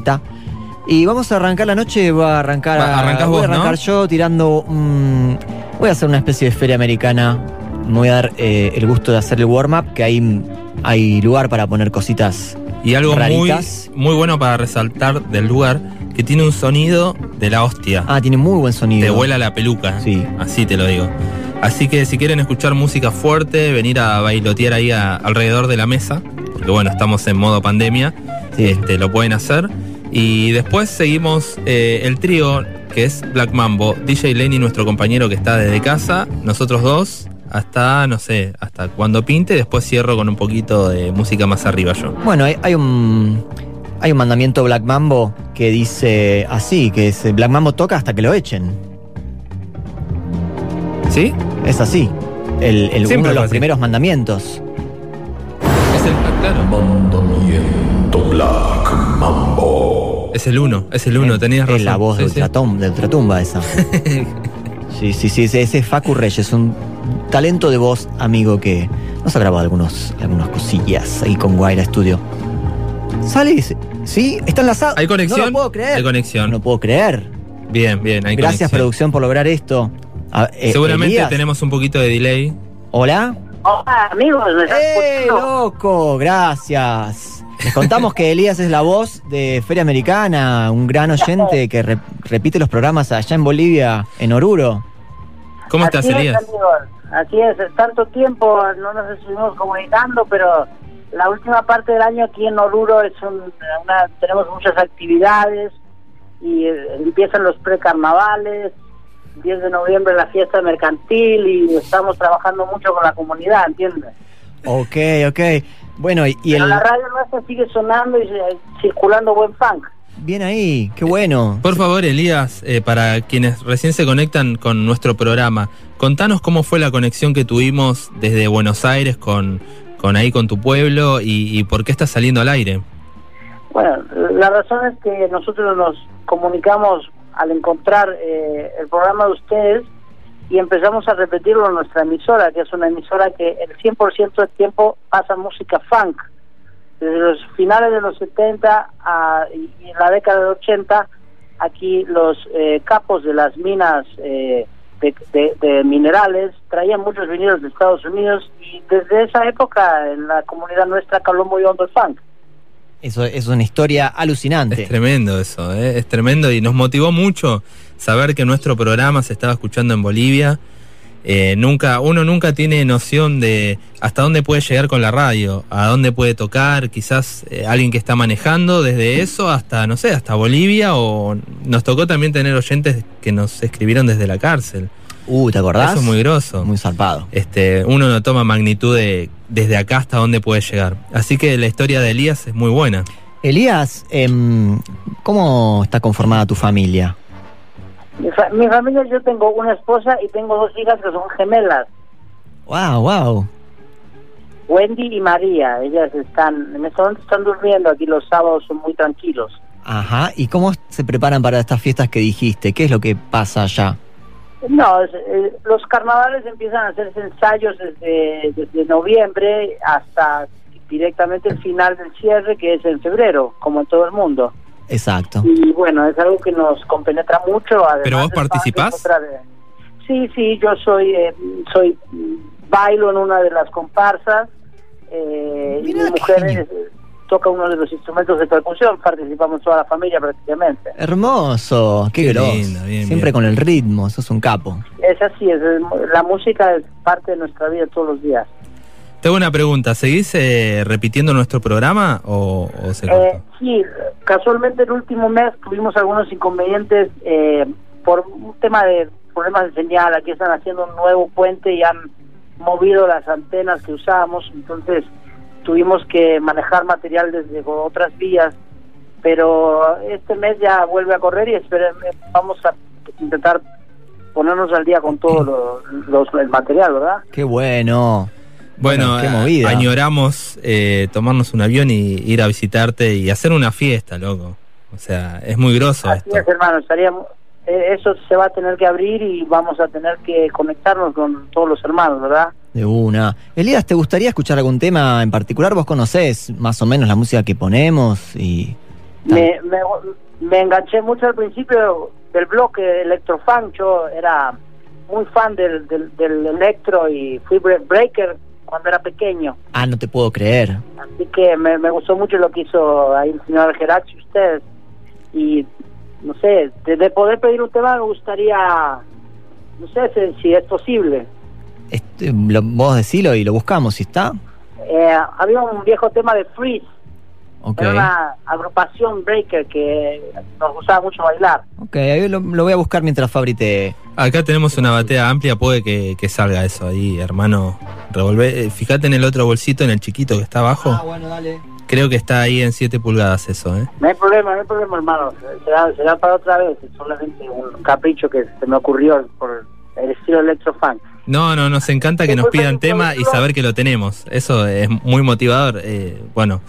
S2: Y vamos a arrancar la noche, voy a arrancar,
S3: Va,
S2: a-
S3: arrancás
S2: voy a arrancar yo tirando un- Voy a hacer una especie de feria americana. Me voy a dar eh, el gusto de hacer el warm-up, que hay, hay lugar para poner cositas
S3: Y algo muy,
S2: raritas.
S3: muy bueno para resaltar del lugar, que tiene un sonido de la hostia.
S2: Ah, tiene muy buen sonido.
S3: Te vuela la peluca.
S2: Sí.
S3: Así te lo digo. Así que si quieren escuchar música fuerte, venir a bailotear ahí a- alrededor de la mesa, porque bueno, estamos en modo pandemia, este, lo pueden hacer. Y después seguimos eh, el trío, que es Black Mambo, DJ Lenny, nuestro compañero que está desde casa, nosotros dos, hasta, no sé, hasta cuando pinte, después cierro con un poquito de música más arriba yo.
S2: Bueno, hay, hay un hay un mandamiento Black Mambo que dice así, que es Black Mambo toca hasta que lo echen.
S3: ¿Sí?
S2: Es así. El, el- uno de los
S3: así.
S2: primeros mandamientos.
S3: Es el, claro.
S1: Mandamiento Black Mambo.
S3: Es el uno, es el uno, tenías razón.
S2: Es la voz
S3: Sí,
S2: de,
S3: sí.
S2: De Ultratumba esa. sí, sí, sí, ese, ese es Facu Reyes, un talento de voz amigo que nos ha grabado algunos, algunas cosillas ahí con Guaira Studio. Sale y dice, sí, está enlazado.
S3: ¿Hay conexión?
S2: No lo puedo creer.
S3: Hay conexión.
S2: No puedo creer.
S3: Bien, bien, hay
S2: Gracias
S3: conexión.
S2: producción por lograr esto. A- eh,
S3: Seguramente
S2: Elías,
S3: tenemos un poquito de delay.
S2: Hola.
S22: Hola, amigos. ¿me están
S2: ¡Eh, loco! Gracias. Les contamos que Elías es la voz de Feria Americana, un gran oyente que re- repite los programas allá en Bolivia, en Oruro.
S3: ¿Cómo estás,
S22: Así es,
S3: Elías?
S22: Así es, tanto tiempo no nos estuvimos comunicando, pero la última parte del año aquí en Oruro es un- una, tenemos muchas actividades y eh, empiezan los precarnavales, 10 de noviembre la fiesta mercantil y estamos trabajando mucho con la comunidad, ¿entiendes?
S2: Ok, ok. Bueno, y, y
S22: Pero
S2: el...
S22: la radio nuestra sigue sonando y eh, circulando buen funk.
S2: Bien ahí, qué bueno.
S3: Por favor, Elías, eh, para quienes recién se conectan con nuestro programa, contanos cómo fue la conexión que tuvimos desde Buenos Aires con, con ahí, con tu pueblo, y, y por qué estás saliendo al aire.
S22: Bueno, la razón es que nosotros nos comunicamos al encontrar eh, el programa de ustedes y empezamos a repetirlo en nuestra emisora, que es una emisora que el 100% del tiempo pasa música funk. Desde los finales de los 70 a, y en la década de 80, aquí los eh, capos de las minas eh, de, de- de minerales traían muchos vinilos de Estados Unidos y desde esa época en la comunidad nuestra caló muy hondo el funk.
S2: Eso es una historia alucinante.
S3: Es tremendo eso, ¿eh? es tremendo y nos motivó mucho saber que nuestro programa se estaba escuchando en Bolivia eh, nunca, uno nunca tiene noción de hasta dónde puede llegar con la radio, a dónde puede tocar, quizás eh, alguien que está manejando desde eso hasta, no sé, hasta Bolivia o nos tocó también tener oyentes que nos escribieron desde la cárcel.
S2: Uh, ¿te acordás?
S3: Eso es muy grosso.
S2: Muy zarpado.
S3: Este, uno no toma magnitud de desde acá hasta dónde puede llegar. Así que la historia de Elías es muy buena.
S2: Elías, em, ¿cómo está conformada tu familia?
S22: Mi, fa- mi familia, yo tengo una esposa y tengo dos hijas que son gemelas,
S2: Wow, wow.
S22: Wendy y María. Ellas están, en este momento están durmiendo aquí los sábados, son muy tranquilos.
S2: Ajá. ¿Y cómo se preparan para estas fiestas que dijiste? ¿Qué es lo que pasa allá?
S22: No, es- eh, los carnavales empiezan a hacerse ensayos desde, desde noviembre hasta directamente el final del cierre, que es en febrero, como en todo el mundo.
S2: Exacto.
S22: Y bueno, es algo que nos compenetra mucho. además
S3: ¿Pero vos participás?
S22: es de- Sí, sí, yo soy, eh, soy bailo en una de las comparsas eh, y mi mujer eh, toca uno de los instrumentos de percusión, participamos toda la familia prácticamente.
S2: Hermoso, qué,
S3: Qué
S2: grosso.
S3: lindo, bien,
S2: Siempre
S3: bien.
S2: con el ritmo, sos un capo.
S22: Es así, es, la música es parte de nuestra vida todos los días.
S3: Tengo una pregunta, ¿seguís eh, repitiendo nuestro programa o, o se cortó?
S22: Eh, sí, casualmente el último mes tuvimos algunos inconvenientes eh, por un tema de problemas de señal. Aquí están haciendo un nuevo puente y han movido las antenas que usábamos, entonces tuvimos que manejar material desde otras vías. Pero este mes ya vuelve a correr y esperen, vamos a intentar ponernos al día con todo lo, los- el material, ¿verdad?
S2: Qué bueno.
S3: Bueno,
S2: qué movida.
S3: añoramos eh, tomarnos un avión y ir a visitarte y hacer una fiesta, loco. O sea, es muy grosso
S22: Así
S3: esto.
S22: es, hermano, estaríamos, eh, eso se va a tener que abrir y vamos a tener que conectarnos con todos los hermanos, ¿verdad?
S2: De una. Elías, ¿te gustaría escuchar algún tema en particular? Vos conocés más o menos la música que ponemos y...
S22: Me, me, me enganché mucho al principio del bloque electrofunk, yo era muy fan del, del, del electro y fui bre- breaker cuando era pequeño,
S2: Ah, no te puedo creer.
S22: así que me, me gustó mucho lo que hizo ahí el señor Gerachi y ustedes y no sé, de, de poder pedir un tema me gustaría, no sé si, si es posible.
S2: Este, lo- vos decilo y lo buscamos, si está.
S22: Eh, había un viejo tema de Freeze,
S2: Ok.
S22: era una agrupación breaker que nos gustaba mucho bailar.
S2: Ok, ahí lo, lo voy a buscar mientras Fabri te...
S3: Acá tenemos una batea amplia, puede que, que salga eso ahí, hermano. Revolvé, eh, fíjate en el otro bolsito, en el chiquito que está abajo.
S2: Ah, bueno, dale.
S3: Creo que está ahí en 7 pulgadas eso, ¿eh?
S22: No hay problema, no hay problema, hermano. Será, será para otra vez. Es solamente un capricho que se me ocurrió por el estilo electrofunk.
S3: No, no, nos encanta que nos pidan tema y saber que lo tenemos. Eso es muy motivador. Eh, bueno,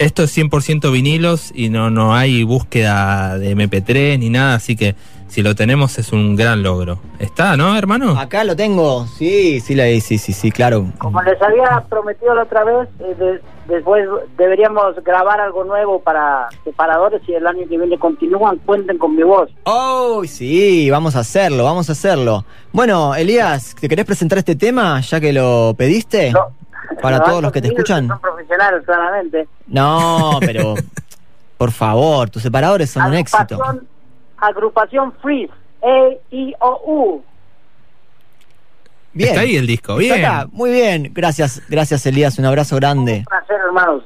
S3: esto es 100% vinilos y no, no hay búsqueda de MP3 ni nada, así que si lo tenemos es un gran logro. ¿Está, no, hermano?
S2: Acá lo tengo. Sí, sí, la- sí, sí, sí, claro.
S22: Como les había prometido la otra vez, eh, de- después deberíamos grabar algo nuevo para separadores y el año que viene continúan. Cuenten con mi voz.
S2: Oh, sí, vamos a hacerlo, vamos a hacerlo. Bueno, Elías, ¿te querés presentar este tema ya que lo pediste? Para todos los que te escuchan.
S22: Son profesionales, claramente.
S2: No, pero por favor, tus separadores son un éxito.
S22: Agrupación, agrupación Freeze. E-I-O-U.
S2: Bien.
S3: Está ahí el disco,
S2: Está
S3: bien.
S2: acá, Muy bien, gracias, gracias Elías, un abrazo grande.
S22: Un placer, hermanos.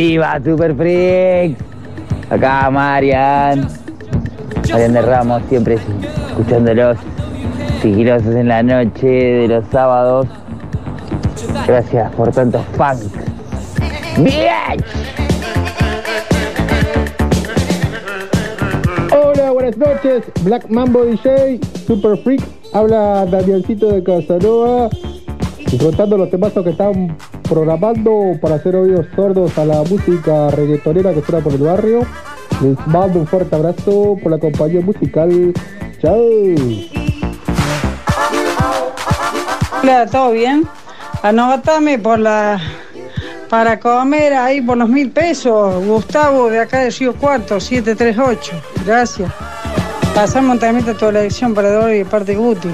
S23: Arriba, Super Freak. Acá Marian. Marian de Ramos, siempre escuchándolos. Sigilosos en la noche de los sábados. Gracias por tanto funk. ¡Bien!
S24: Hola, buenas noches. Black Mambo DJ, Super Freak. Habla Danielcito de Casanova. Disfrutando los temazos que están programando para hacer oídos sordos a la música reggaetonera que suena por el barrio. Les mando un fuerte abrazo por la compañía musical. Chao.
S25: Hola, ¿todo bien? Anotame por la para comer ahí por los mil pesos. Gustavo de acá de Río Cuarto, 738. Gracias. Pasamos también a toda la edición para hoy de parte de Guti.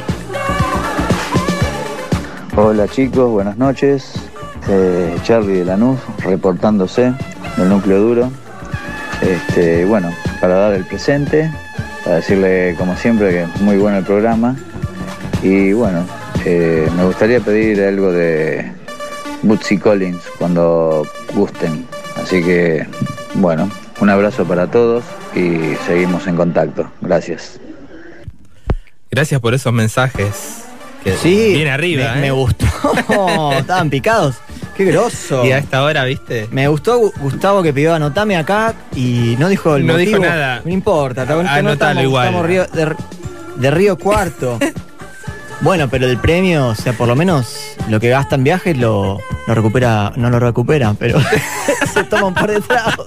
S26: Hola chicos, buenas noches. Eh, Charlie de Lanús reportándose del núcleo duro. Este, bueno, para dar el presente, para decirle como siempre que es muy bueno el programa. Y bueno, eh, me gustaría pedir algo de Bootsy Collins cuando gusten. Así que bueno, un abrazo para todos y seguimos en contacto. Gracias.
S3: Gracias por esos mensajes. Que
S2: Sí,
S3: Viene arriba,
S2: me,
S3: ¿eh?
S2: me gustó. Estaban picados. Qué grosso.
S3: Y a esta hora, ¿viste?
S2: Me gustó Gu- Gustavo que pidió anotame acá y no dijo el
S3: No dijo
S2: motivo.
S3: nada.
S2: No importa, bueno,
S3: Anotalo
S2: estamos-
S3: igual.
S2: estamos Río- de, de Río Cuarto. bueno, pero el premio, o sea, por lo menos lo que gasta en viajes lo, lo recupera, no lo recupera, pero se toma un par de tragos.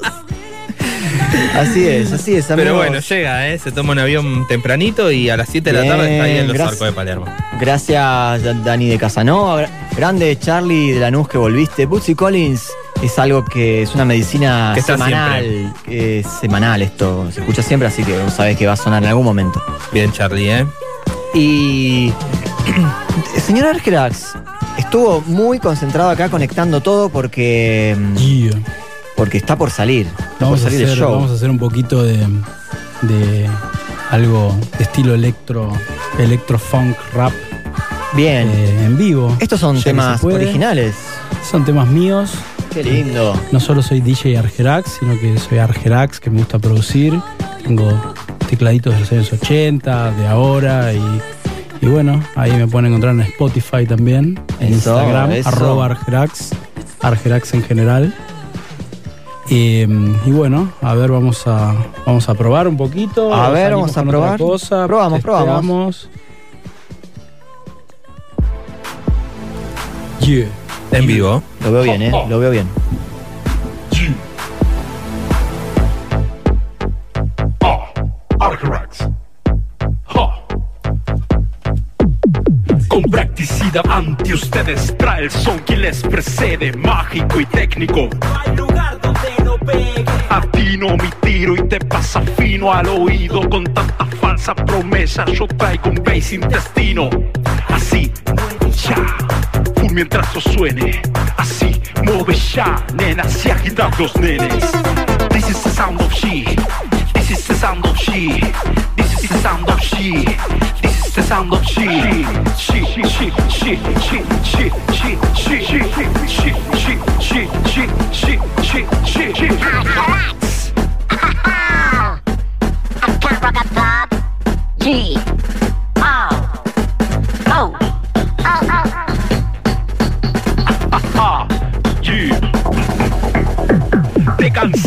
S2: Así es, así es, amigos.
S3: Pero bueno, llega, ¿eh? Se toma un avión tempranito y a las 7 de la tarde está ahí en los
S2: gracias.
S3: arcos de Palermo.
S2: Gracias, Da- Dani de Casanova. Gra- Grande Charlie de Lanús que volviste. Bootsy Collins es algo que es una medicina
S3: Que está
S2: semanal. que es semanal esto. Se escucha siempre, así que vos sabés que va a sonar en algún momento.
S3: Bien, Charlie, ¿eh?
S2: Y. Señor Argerax, estuvo muy concentrado acá conectando todo porque. mm, Porque está por salir.
S5: Vamos a,
S2: salir
S5: hacer,
S2: show.
S5: vamos a hacer un poquito de, de algo de estilo electro, electro funk rap.
S2: Bien.
S5: eh, en vivo.
S2: Estos son temas originales.
S5: Son temas míos.
S2: Qué lindo.
S5: No solo soy DJ Argerax, sino que soy Argerax, que me gusta producir. Tengo tecladitos de los años 80, de ahora y, y bueno, ahí me pueden encontrar en Spotify también, en
S2: Eso,
S5: Instagram,
S2: eso.
S5: arroba Argerax, Argerax en general. Y, y bueno, a ver, vamos a, vamos a probar un poquito.
S2: A ver, vamos a probar.
S5: Cosa,
S2: Probamos, probamos.
S5: Yeah.
S3: En vivo.
S2: Lo veo bien, ¿eh? Lo veo bien.
S27: Arcarax. Con practicidad ante ustedes trae el son que les precede, mágico y técnico. Atino mi tiro y te pasa fino al oído con tanta falsa promesa. Yo traigo un bass intestino. Así, ya, mientras os suene. Así, mueve ya, nena, si agitan los nenes. This is the sound of she. The sound of she. This is the sound of she. This is the sound of she. She, she, she, she, she, she, she, she, she, she, she, she, she, she, she, she, she.
S8: G. O.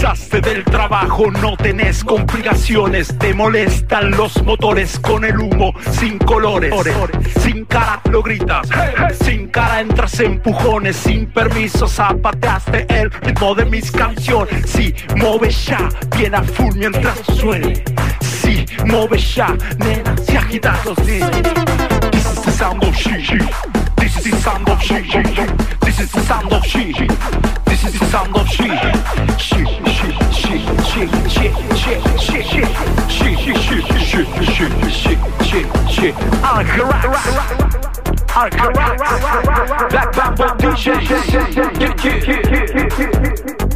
S27: cansaste del trabajo, no tenés complicaciones, te molestan los motores con el humo sin colores. Sin cara lo gritas, sin cara entras empujones, sin permiso zapateaste el ritmo de mis canciones. Si mueves ya, bien a full mientras suene. Si mueves ya, nena, si agitas los nenes. This is the sound of she. This is the sound of she. This is the sound of she. This is the sound of she. She, Ankara Black Bamboo DJ Get it, get it, get it, get it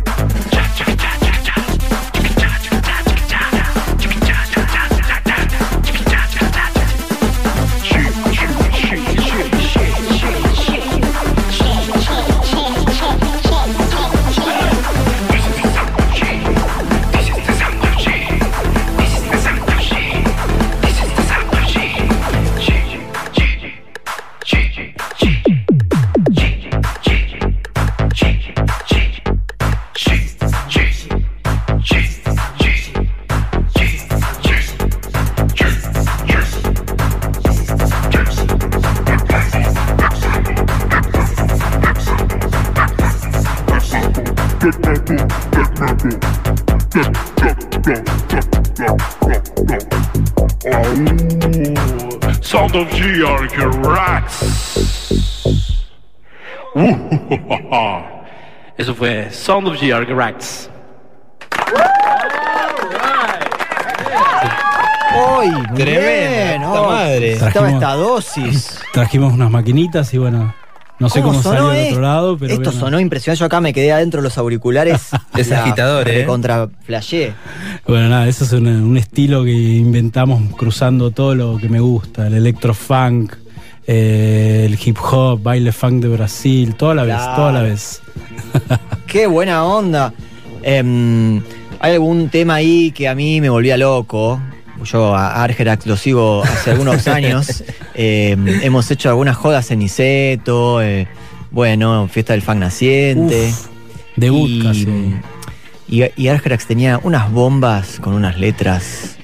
S27: fue Sound of Georg Rax.
S2: ¡Uy! bien,
S3: puta
S2: oh,
S3: madre.
S2: Estaba
S5: Trajimos-
S2: esta dosis.
S5: Trajimos unas maquinitas y bueno, no sé cómo, salió del otro lado, pero
S2: Esto
S5: bueno.
S2: sonó impresionante. Yo acá me quedé adentro de los auriculares.
S3: Es agitador, ¿eh?
S2: Contra flashé.
S5: Bueno, nada, eso es un, un estilo que inventamos cruzando todo lo que me gusta, el electrofunk, eh, el hip hop, baile funk de Brasil, toda la vez, toda la vez.
S2: Qué buena onda. Em, hay algún tema ahí que a mí me volvía loco. Yo a Argerax lo sigo hace algunos años. Em, hemos hecho algunas jodas en Niceto. eh, bueno, fiesta del fan naciente.
S5: Uf, debut
S2: y,
S5: casi.
S2: Y, y Argerax tenía unas bombas con unas letras.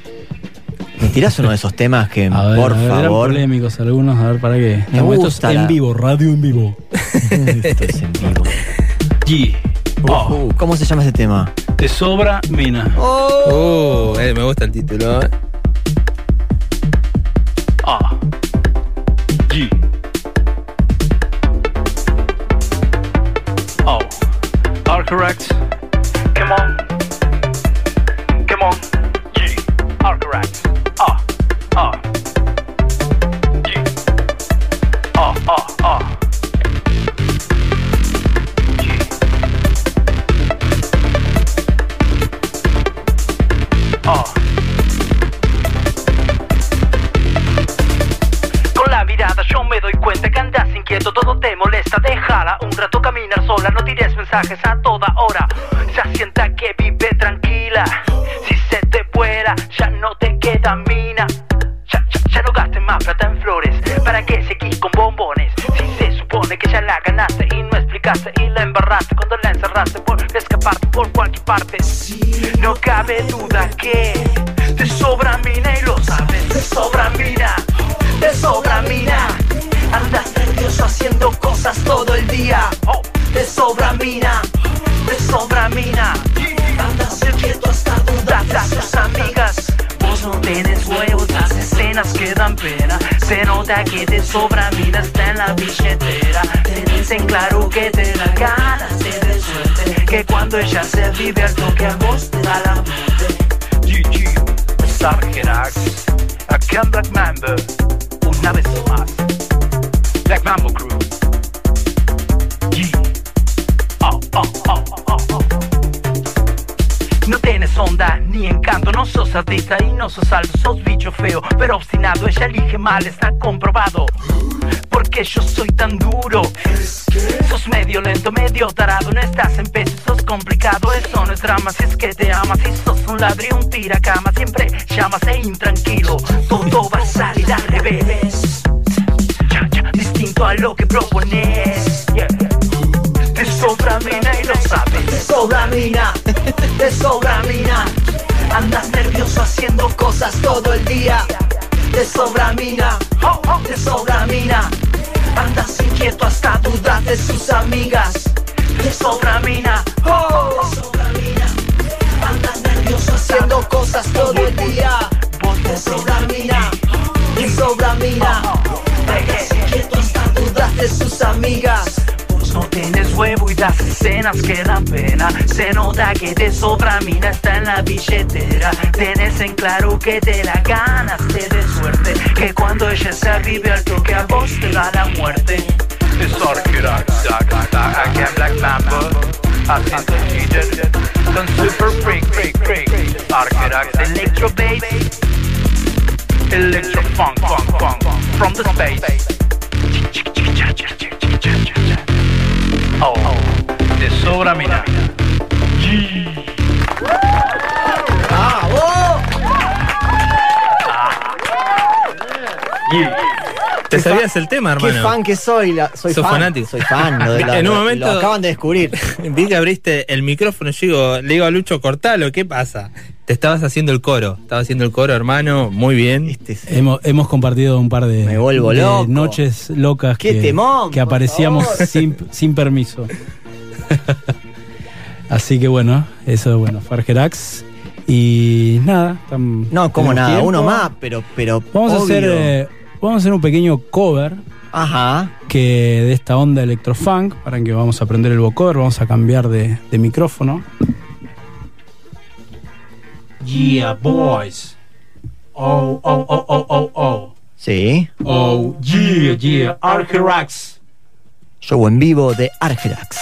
S2: ¿Me tirás uno de esos temas que,
S5: A ver,
S2: por
S5: a ver, eran
S2: favor?
S5: polémicos algunos, a ver para qué.
S2: Me
S5: Estamos- esto
S2: gusta
S5: es
S2: la-
S5: en vivo, radio en vivo.
S2: Esto es en vivo.
S5: G.
S2: Uh, ¿Cómo se llama ese tema?
S5: Te sobra mina.
S3: Uh, eh, me gusta el título. eh.
S27: A. G. O. Are correct. Come on. Todo te molesta, déjala un rato caminar sola, no tires mensajes a toda hora, ya sienta que vive tranquila, si se te vuela ya no te queda mina, ya, ya, no gastes más plata en flores, para que seguís con bombones, si se supone que ya la ganaste y no explicaste y la embarraste. Cuando la encerraste por escaparte por cualquier parte, no cabe duda que te sobra mina mina, te sobra mina. Andas inquieto hasta dudar a tus amigas. Vos no tenés huevos, las escenas que dan pena. Se nota que te sobra mina, está en la billetera. Te dicen claro que te da ganas, de suerte. Que cuando ella se vive al toque a vos te da la muerte. GG, Sargerax, acá en Black Mamba, una vez más. Artista y no sos alto, sos bicho feo, pero obstinado, ella elige mal, está comprobado. Porque yo soy tan duro. Sos medio lento, medio tarado, no estás en peso, sos complicado, eso no es drama, si es que te amas, si sos un ladrillo, un tiracama, siempre llamas e intranquilo, todo va a salir al revés. Ya, ya, distinto a lo que propones. Te sobra mina y lo sabes. Te sobra mina, te sobra mina. Andas nervioso haciendo cosas todo el día. Te sobra mina, te sobra mina. Andas inquieto hasta dudas de sus amigas. Te sobra mina, te sobra mina. Andas nervioso haciendo cosas todo el día. Te sobra mina, te sobra mina. Andas inquieto hasta dudas de sus amigas. No tienes huevo y das escenas que dan pena. Se nota que te sobra mina, está en la billetera. Tenés en claro que te la ganas, te de suerte. Que cuando ella se vive al toque a vos te da la muerte. Con Super Freak, Freak, Freak. Arquerax, Electro Bass. Electro Funk, Funk, Funk. From the space. Oh, te sobra mina.
S3: ¿Te sabías el tema, hermano?
S2: Qué fan que soy. la- soy
S3: Sos
S2: fan.
S3: fanático.
S2: Soy fan. Lo, de- lo-
S3: en un
S2: lo-
S3: momento
S2: lo acaban de descubrir.
S3: vi que abriste el micrófono. Yo digo, le digo a Lucho, cortalo, ¿qué pasa? Te estabas haciendo el coro. Estabas haciendo el coro, hermano. Muy bien.
S2: Este
S5: Hemos, hemos compartido un par de,
S2: vuelvo
S5: de
S2: loco.
S5: noches locas
S2: ¡Qué
S5: que,
S2: temón,
S5: que aparecíamos sin, sin permiso. Así que bueno, eso bueno, fue Argerax. Y nada. tam-
S2: No, como nada,
S5: tiempo.
S2: uno más, pero, pero
S5: Vamos a hacer. eh, vamos a hacer un pequeño cover.
S2: Ajá.
S5: Que de esta onda electrofunk, para que vamos a aprender el vocoder, vamos a cambiar de, de micrófono. Yeah, boys. Oh, oh, oh, oh, oh, oh.
S2: Sí.
S5: Oh, yeah, yeah, Argerax.
S2: Show en vivo de Argerax.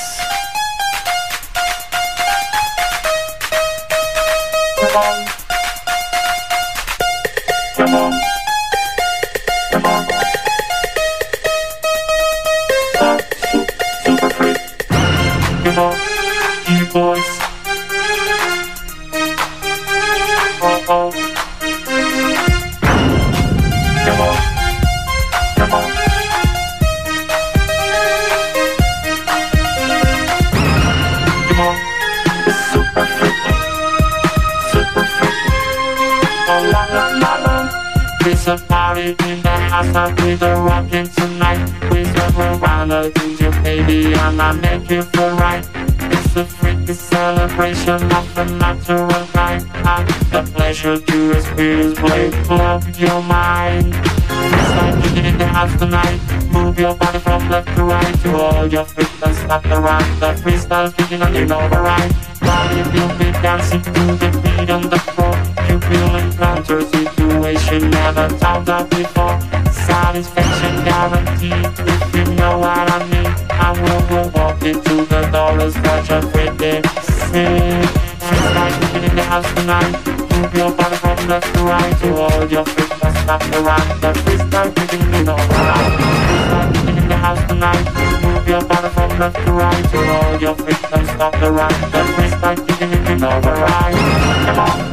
S28: I'll be the rockin' tonight. We serve around a DJ, baby, and I make you feel right. It's a freaky celebration of the natural kind. And the pleasure to experience play, blow your mind. It's like kicking in the house tonight. Move your body from left to right to all your feet and the rhyme. The freestyle kicking on your override. While you feel me dancing to the beat on the floor, you feel encounter situation never thought of before. Satisfaction guaranteed if you know what I mean. I will go walk into the start a pretty scene. It's like living in the house tonight. Move your body from left to right to all your feet and stop the freestyle override. Freestyle kicking in the house tonight. Move your body from left to right to all your feet and stop the freestyle kicking in override. Come on,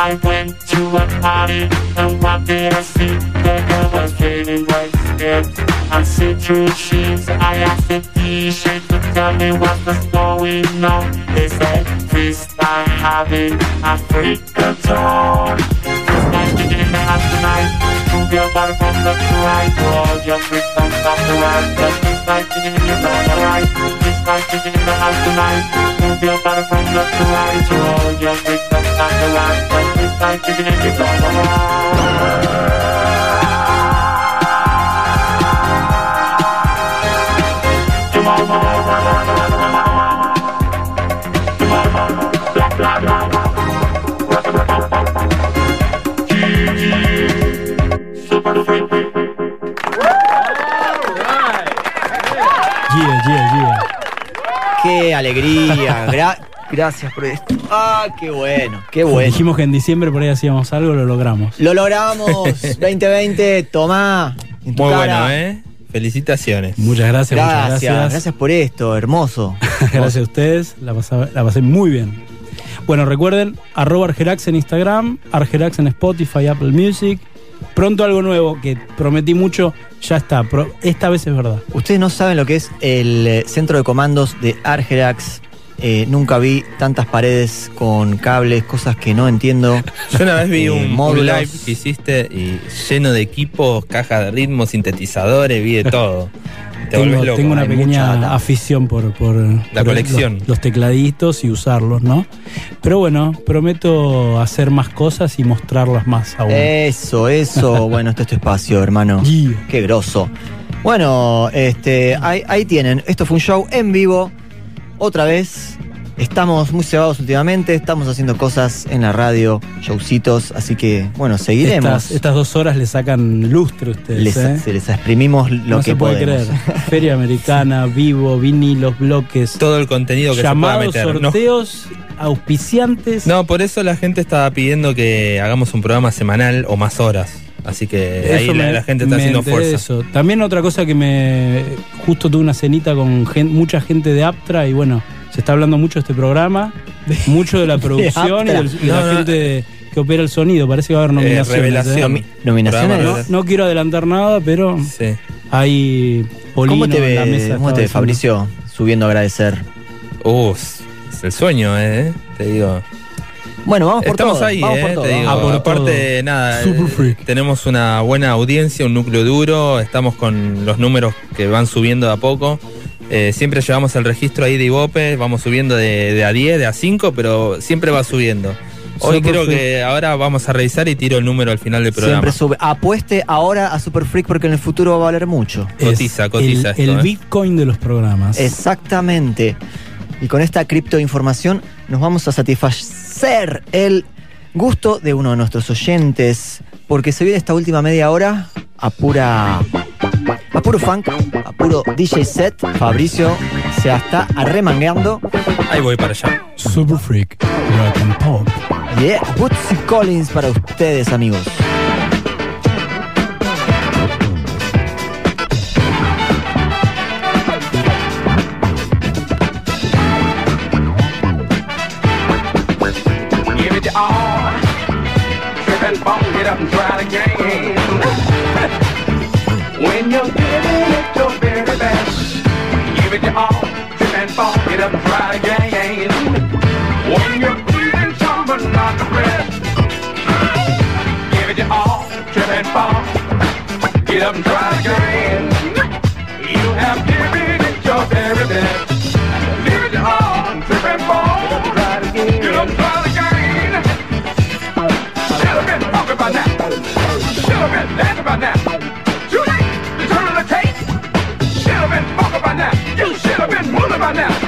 S28: I went to a party and what did I see? The girl was getting white and see-through jeans. I asked the DJ to tell me what was going on. They said freestyle having a freak tone. Freestyle in the house tonight. Move your body from left to right. Roll your don't stop the ride. The freestyle kicking in your body right. Freestyle in the house tonight. Move your body from left to right. Roll your don't stop the ride. The freestyle kicking in your body right.
S5: Yeah, yeah, yeah.
S2: Qué alegría. Gra- gracias por esto. Ah, qué bueno, qué bueno.
S5: Dijimos que en diciembre por ahí hacíamos algo, lo logramos.
S2: Lo logramos. 2020, tomá. En tu
S3: Muy
S2: cara.
S3: bueno, ¿eh? Felicitaciones.
S5: Muchas gracias, muchas
S2: Gracias,
S5: gracias.
S2: gracias por esto, hermoso.
S5: Gracias a ustedes, la, pasaba- la pasé muy bien. Bueno, recuerden, arroba Argerax en Instagram, Argerax en Spotify, Apple Music. Pronto algo nuevo que prometí mucho, ya está. Esta vez es verdad.
S2: Ustedes no saben lo que es el eh, centro de comandos de Argerax. Eh, nunca vi tantas paredes con cables, cosas que no entiendo.
S3: Yo una vez vi
S2: Eh,
S3: un, un live que hiciste y lleno de equipos, cajas de ritmo, sintetizadores, vi de todo. Te
S5: Tengo,
S3: loco.
S5: tengo una
S3: mucha
S5: pequeña afición por, por por
S3: colección.
S5: Los, los tecladitos y usarlos, ¿no? Pero bueno, prometo hacer más cosas y mostrarlas más aún.
S2: Eso, eso. bueno, este es tu espacio, hermano. Qué grosso. Bueno, este, ahí, ahí tienen. Esto fue un show en vivo. Otra vez. Estamos muy cebados últimamente. Estamos haciendo cosas en la radio, showcitos. Así que, bueno, seguiremos.
S5: Estas, estas dos horas le sacan lustre a ustedes.
S2: Les-
S5: ¿eh?
S2: Se les exprimimos lo
S5: no
S2: que
S5: se puede
S2: podemos.
S5: creer. Feria americana, vivo, vinilos, bloques.
S3: Todo el contenido que
S5: llamados,
S3: se pueda meter. No-
S5: sorteos, auspiciantes.
S3: No, por eso la gente estaba pidiendo que hagamos un programa semanal o más horas. Así que ahí
S5: Eso
S3: la,
S5: me-
S3: la gente está
S5: me
S3: haciendo fuerza.
S5: eso. También otra cosa que me. Justo tuve una cenita con gen- mucha gente de Aptra y bueno, se está hablando mucho de este programa, mucho de la producción y, del- y
S3: No,
S5: la
S3: no.
S5: gente. que opera el sonido. Parece que va a haber nominaciones.
S3: Eh, revelación.
S5: ¿eh?
S3: Nomi- ¿Nominaciones?
S5: No, no quiero adelantar nada, pero hay Polino
S2: ¿Cómo te
S5: en la mesa.
S2: cómo te
S5: diciendo.
S2: Fabricio, subiendo a agradecer?
S3: Uh, es es el sueño, eh, te digo.
S2: Bueno, vamos por
S3: Estamos
S2: todo,
S3: ahí,
S2: vamos
S3: eh,
S2: por todo.
S3: te digo.
S2: Ah, por
S3: Aparte, nada, eh, tenemos una buena audiencia, un núcleo duro, estamos con los números que van subiendo de a poco. Eh, siempre llevamos el registro ahí de Ibope, vamos subiendo de, de a 10, de a 5, pero siempre va subiendo. Hoy
S2: Super
S3: creo
S2: Freak.
S3: que ahora vamos a revisar y tiro el número al final del programa.
S2: Siempre sube. Apueste ahora a Super Freak porque en el futuro va a valer mucho.
S5: Es
S3: Cotiza, cotiza
S5: el,
S3: esto,
S5: el
S3: eh.
S5: Bitcoin de los programas.
S2: Exactamente. Y con esta criptoinformación nos vamos a satisfacer el gusto de uno de nuestros oyentes, porque se viene esta última media hora a pura a puro funk, a puro DJ set. Fabricio se está arremangueando.
S3: Ahí voy para allá.
S5: Super Freak, Rock and Pop.
S2: Yeah, Bootsy Collins para ustedes, amigos.
S27: Try it again. when you're giving it your very best, give it your all. Trip and fall, get up and try again. When you're feeling something not the rest, give it your all. Trip and fall, get up and try again. You have about you turn on the tape. Should have been fucked by now. You should have been bullied by now.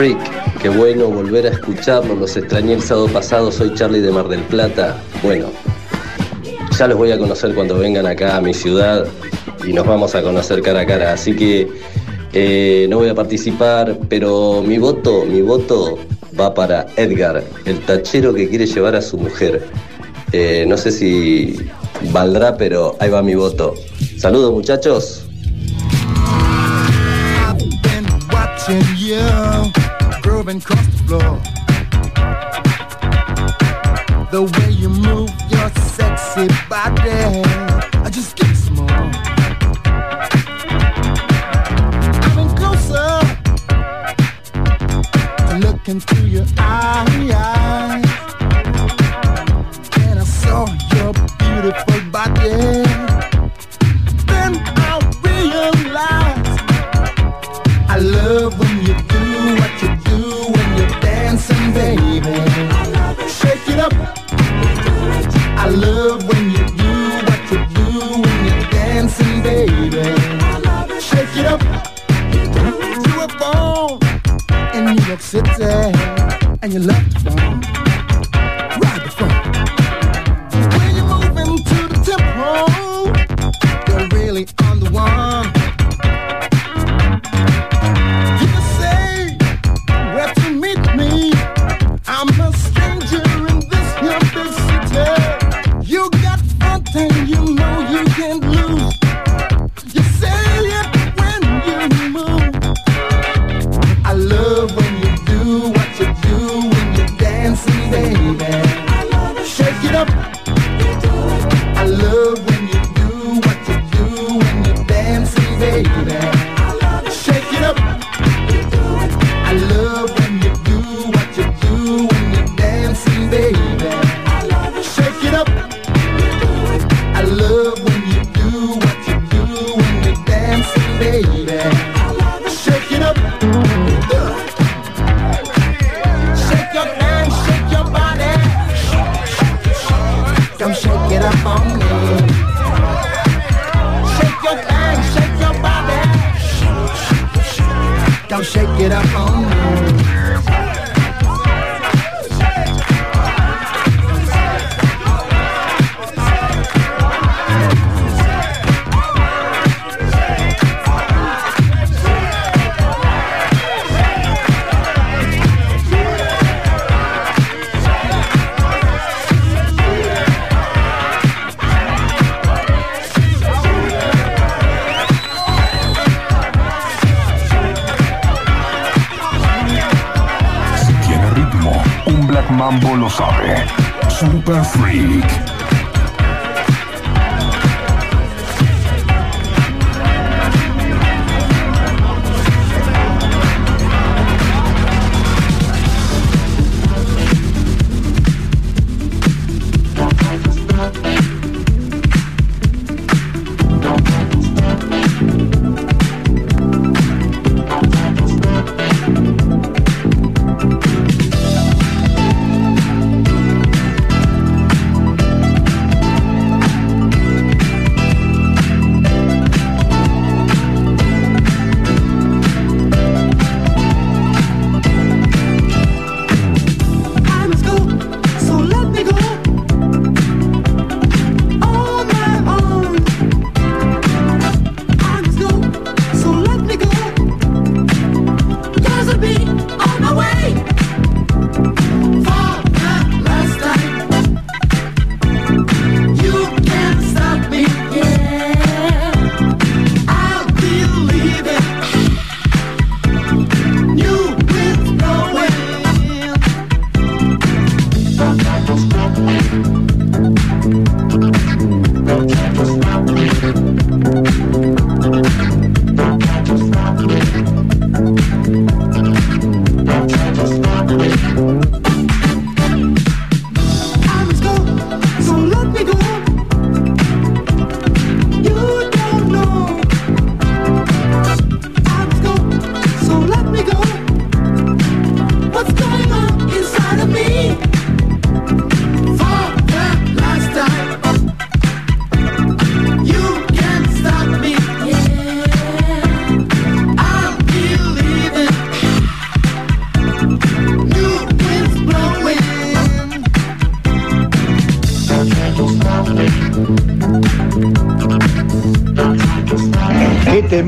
S29: Freak, qué bueno volver a escucharlos, los extrañé el sábado pasado, soy Charlie de Mar del Plata. Bueno, ya los voy a conocer cuando vengan acá a mi ciudad y nos vamos a conocer cara a cara, así que eh, no voy a participar, pero mi voto, mi voto va para Edgar, el tachero que quiere llevar a su mujer. Eh, no sé si valdrá, pero ahí va mi voto. Saludos muchachos.
S20: Grooving across the floor. The way you move your sexy body, I just get more. Coming closer, I look into your eyes, and I saw your beautiful body. love.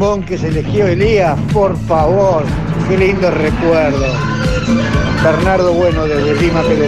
S30: bombón que se eligió Elías, por favor, qué lindo recuerdo. Bernardo Bueno desde Lima, Perú.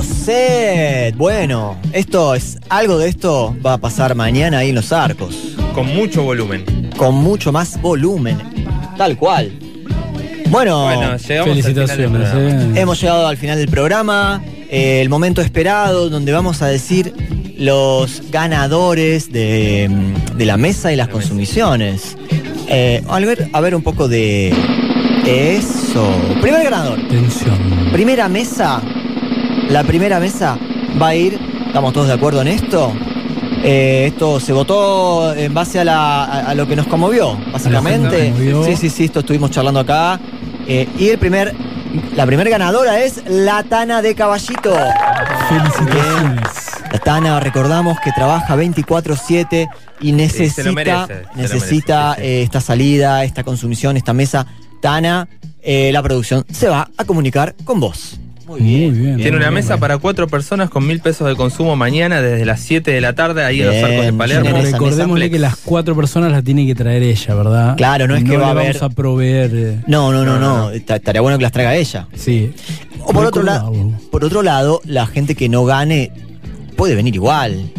S2: Set. Bueno, esto es algo de esto va a pasar mañana ahí en los arcos.
S3: Con mucho volumen.
S2: Con mucho más volumen. Tal cual. Bueno,
S3: Bueno, llegamos al final del
S5: Felicitaciones. eh.
S2: hemos llegado al final del programa. eh, el momento esperado donde vamos a decir los ganadores de, mm, de la mesa y las consumiciones. Eh, a, ver, a ver un poco de eso. Primer ganador.
S5: Tensión.
S2: Primera mesa. La primera mesa va a ir, estamos todos de acuerdo en esto. Eh, esto se votó en base a, la- a- a lo que nos conmovió, básicamente.
S5: conmovió.
S2: Sí, sí, sí, esto estuvimos charlando acá. Eh, y el primer, la primera ganadora es la Tana de Caballito.
S5: Felicitaciones.
S2: La Tana, recordamos que trabaja 24-7 y necesita,
S3: merece,
S2: necesita
S3: merece, sí, sí.
S2: eh, esta salida, esta consumición, esta mesa. Tana, eh, la producción se va a comunicar con vos. Muy bien.
S5: bien.
S3: Tiene una mesa para cuatro personas con mil pesos de consumo mañana desde las 7 de la tarde ahí en los
S2: Bien,
S3: arcos de Palermo.
S5: Recordémosle que las cuatro personas las tiene que traer ella, ¿verdad?
S2: Claro, no es que va a haber-
S5: vamos a proveer. eh,
S2: No, no, no, no. Esta- Estaría bueno que las traiga ella.
S5: Sí.
S2: O por otro, lado, por otro lado, la gente que no gane puede venir igual.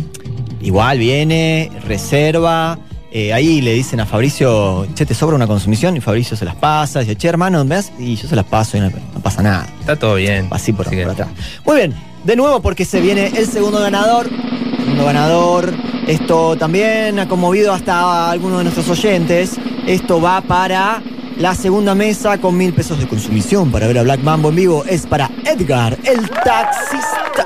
S2: igual viene, reserva. Eh, ahí le dicen a Fabricio, che, te sobra una consumición, y Fabricio se las pasa, dice, che, hermano, ¿me das? Y yo se las paso y no, no pasa nada.
S3: Está todo bien.
S2: Así por, por atrás. Muy bien, de nuevo porque se viene el segundo ganador. Segundo ganador. Esto también ha conmovido hasta a algunos de nuestros oyentes. Esto va para la segunda mesa con mil pesos de consumición para ver a Black Mambo en vivo. Es para Edgar, el taxista.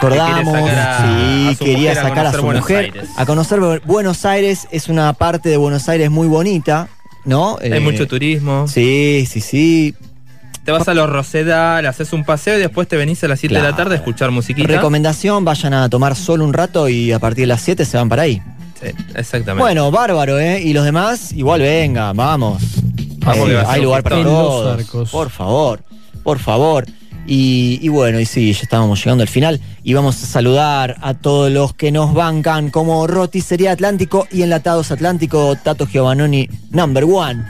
S2: Recordamos,
S3: Que quiere sacar a-
S2: sí,
S3: a
S2: quería sacar a su
S3: Buenos
S2: mujer
S3: Aires.
S2: a conocer Bu- Buenos Aires. Es una parte de Buenos Aires muy bonita, ¿no?
S3: Hay
S2: Eh,
S3: mucho turismo.
S2: Sí, sí, sí.
S3: Te vas a los Rosedal, haces un paseo y después te venís a las 7 de la tarde a escuchar musiquita.
S2: Recomendación, vayan a tomar solo un rato y a partir de las 7 se van para ahí.
S3: Sí, exactamente.
S2: Bueno, bárbaro, ¿eh? Y los demás, igual venga, vamos.
S3: Vamos,
S2: Eh,
S3: que va a ser
S2: hay lugar para todos.
S5: En Los Arcos.
S2: Por favor, por favor. Y, y bueno, y sí, ya estábamos llegando al final y vamos a saludar a todos los que nos bancan como Roticería Atlántico y Enlatados Atlántico, Tato Giovannoni, number one.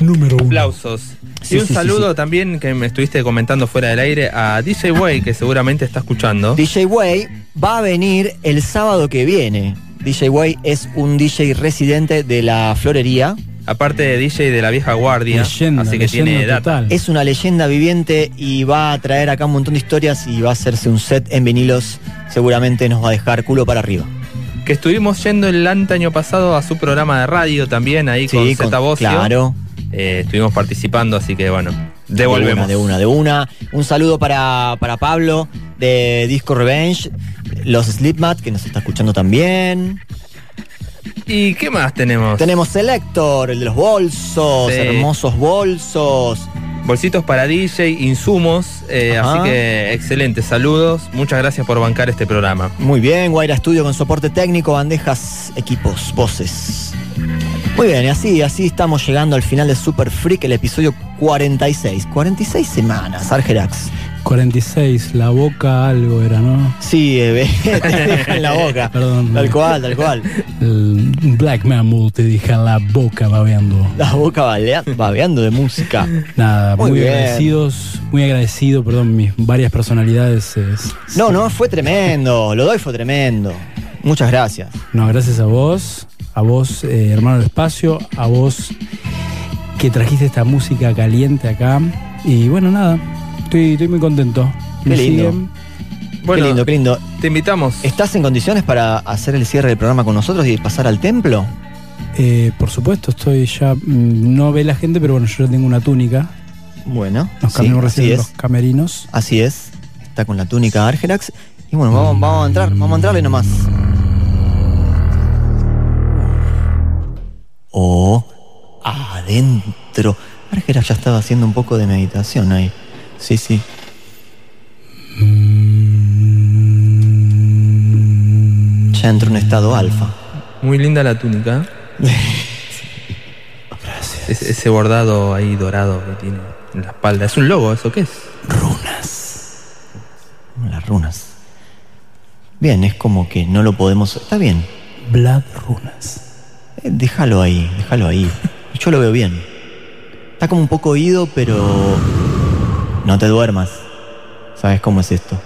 S5: Número uno.
S3: Aplausos.
S2: Sí,
S3: y un
S2: sí, sí,
S3: saludo también que me estuviste comentando fuera del aire a DJ Way, que seguramente está escuchando.
S2: DJ Way va a venir el sábado que viene. DJ Way es un DJ residente de la florería.
S3: Aparte de DJ de la vieja guardia,
S5: Leyenda,
S3: así que tiene data.
S2: Es una leyenda viviente y va a traer acá un montón de historias y va a hacerse un set en vinilos. Seguramente nos va a dejar culo para arriba.
S3: Que estuvimos yendo el año pasado a su programa de radio también, ahí con
S2: Sí, con-
S3: Zeta Bocio.
S2: claro.
S3: Eh, estuvimos participando, así que bueno, devolvemos.
S2: De una, de una, de una. Un saludo para, para Pablo de Disco Revenge, los Slipmat, que nos está escuchando también.
S3: ¿Y qué más tenemos?
S2: Tenemos Selector, el de los bolsos,
S3: Sí.
S2: hermosos bolsos.
S3: Bolsitos para DJ, insumos, eh, así que excelente, saludos, muchas gracias por bancar este programa.
S2: Muy bien, Guaira Studio con soporte técnico, bandejas, equipos, voces. Muy bien, y así, así estamos llegando al final de Super Freak, el episodio 46. 46 semanas, Argerax.
S5: 46, la boca algo era, ¿no?
S2: Sí, eh, te deja en la boca.
S5: Perdón.
S2: Tal cual, tal cual.
S5: El Black Mammoth te deja la boca babeando.
S2: La boca balea- babeando de música.
S5: Nada,
S2: Muy
S5: agradecidos, muy agradecido, perdón, mis varias personalidades. es-
S2: No, no, fue tremendo. Lo doy, fue tremendo. Muchas gracias.
S5: No, gracias a vos, a vos, eh, hermano del espacio, a vos que trajiste esta música caliente acá. Y bueno, nada, estoy, estoy muy contento.
S2: Qué
S5: Me
S2: lindo.
S5: siguen.
S3: Bueno,
S2: qué lindo, qué lindo.
S3: Te invitamos.
S2: ¿Estás en condiciones para hacer el cierre del programa con nosotros y pasar al templo?
S5: Eh, por supuesto, estoy ya. mm, No ve la gente, pero bueno, yo ya tengo una túnica.
S2: Bueno,
S5: Nos
S2: sí,
S5: cambiamos recién de
S2: es.
S5: los camerinos.
S2: Así es. Está con la túnica Argerax. Y bueno, vamos, vamos a entrar, vamos a entrarle nomás. O adentro. Argerax ya estaba haciendo un poco de meditación ahí. Sí, sí. Ya entró en estado alfa.
S3: Muy linda la túnica. Ese, ese bordado ahí dorado que tiene en la espalda. ¿Es un logo eso qué es?
S2: Las runas. Bien, es como que no lo podemos. Está bien.
S5: Blood runas.
S2: Eh, déjalo ahí, déjalo ahí. Yo lo veo bien. Está como un poco oído, pero. No te duermas. ¿Sabes cómo es esto?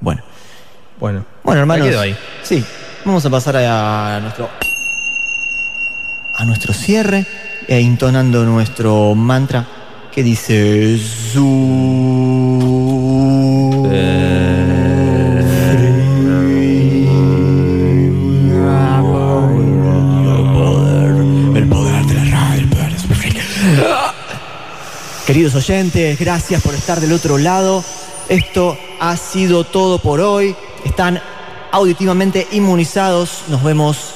S2: Bueno.
S3: Bueno.
S2: Bueno, hermanos.
S3: Quedo ahí.
S2: Sí. Vamos a pasar a nuestro. a nuestro cierre e intonando nuestro mantra que dice. Zu. El Queridos oyentes, gracias por estar del otro lado. Esto ha sido todo por hoy. Están auditivamente inmunizados. Nos vemos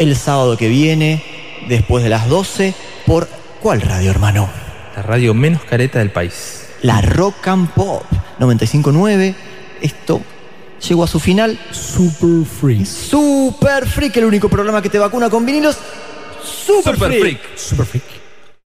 S2: el sábado que viene, después de las 12, por ¿cuál radio, hermano?
S3: La radio menos careta del país.
S2: La Rock and Pop 959. Esto llegó a su final.
S5: Super Freak.
S2: Super Freak, el único programa que te vacuna con vinilos. Super,
S3: Super
S2: Freak.
S3: Freak.
S5: Super Freak.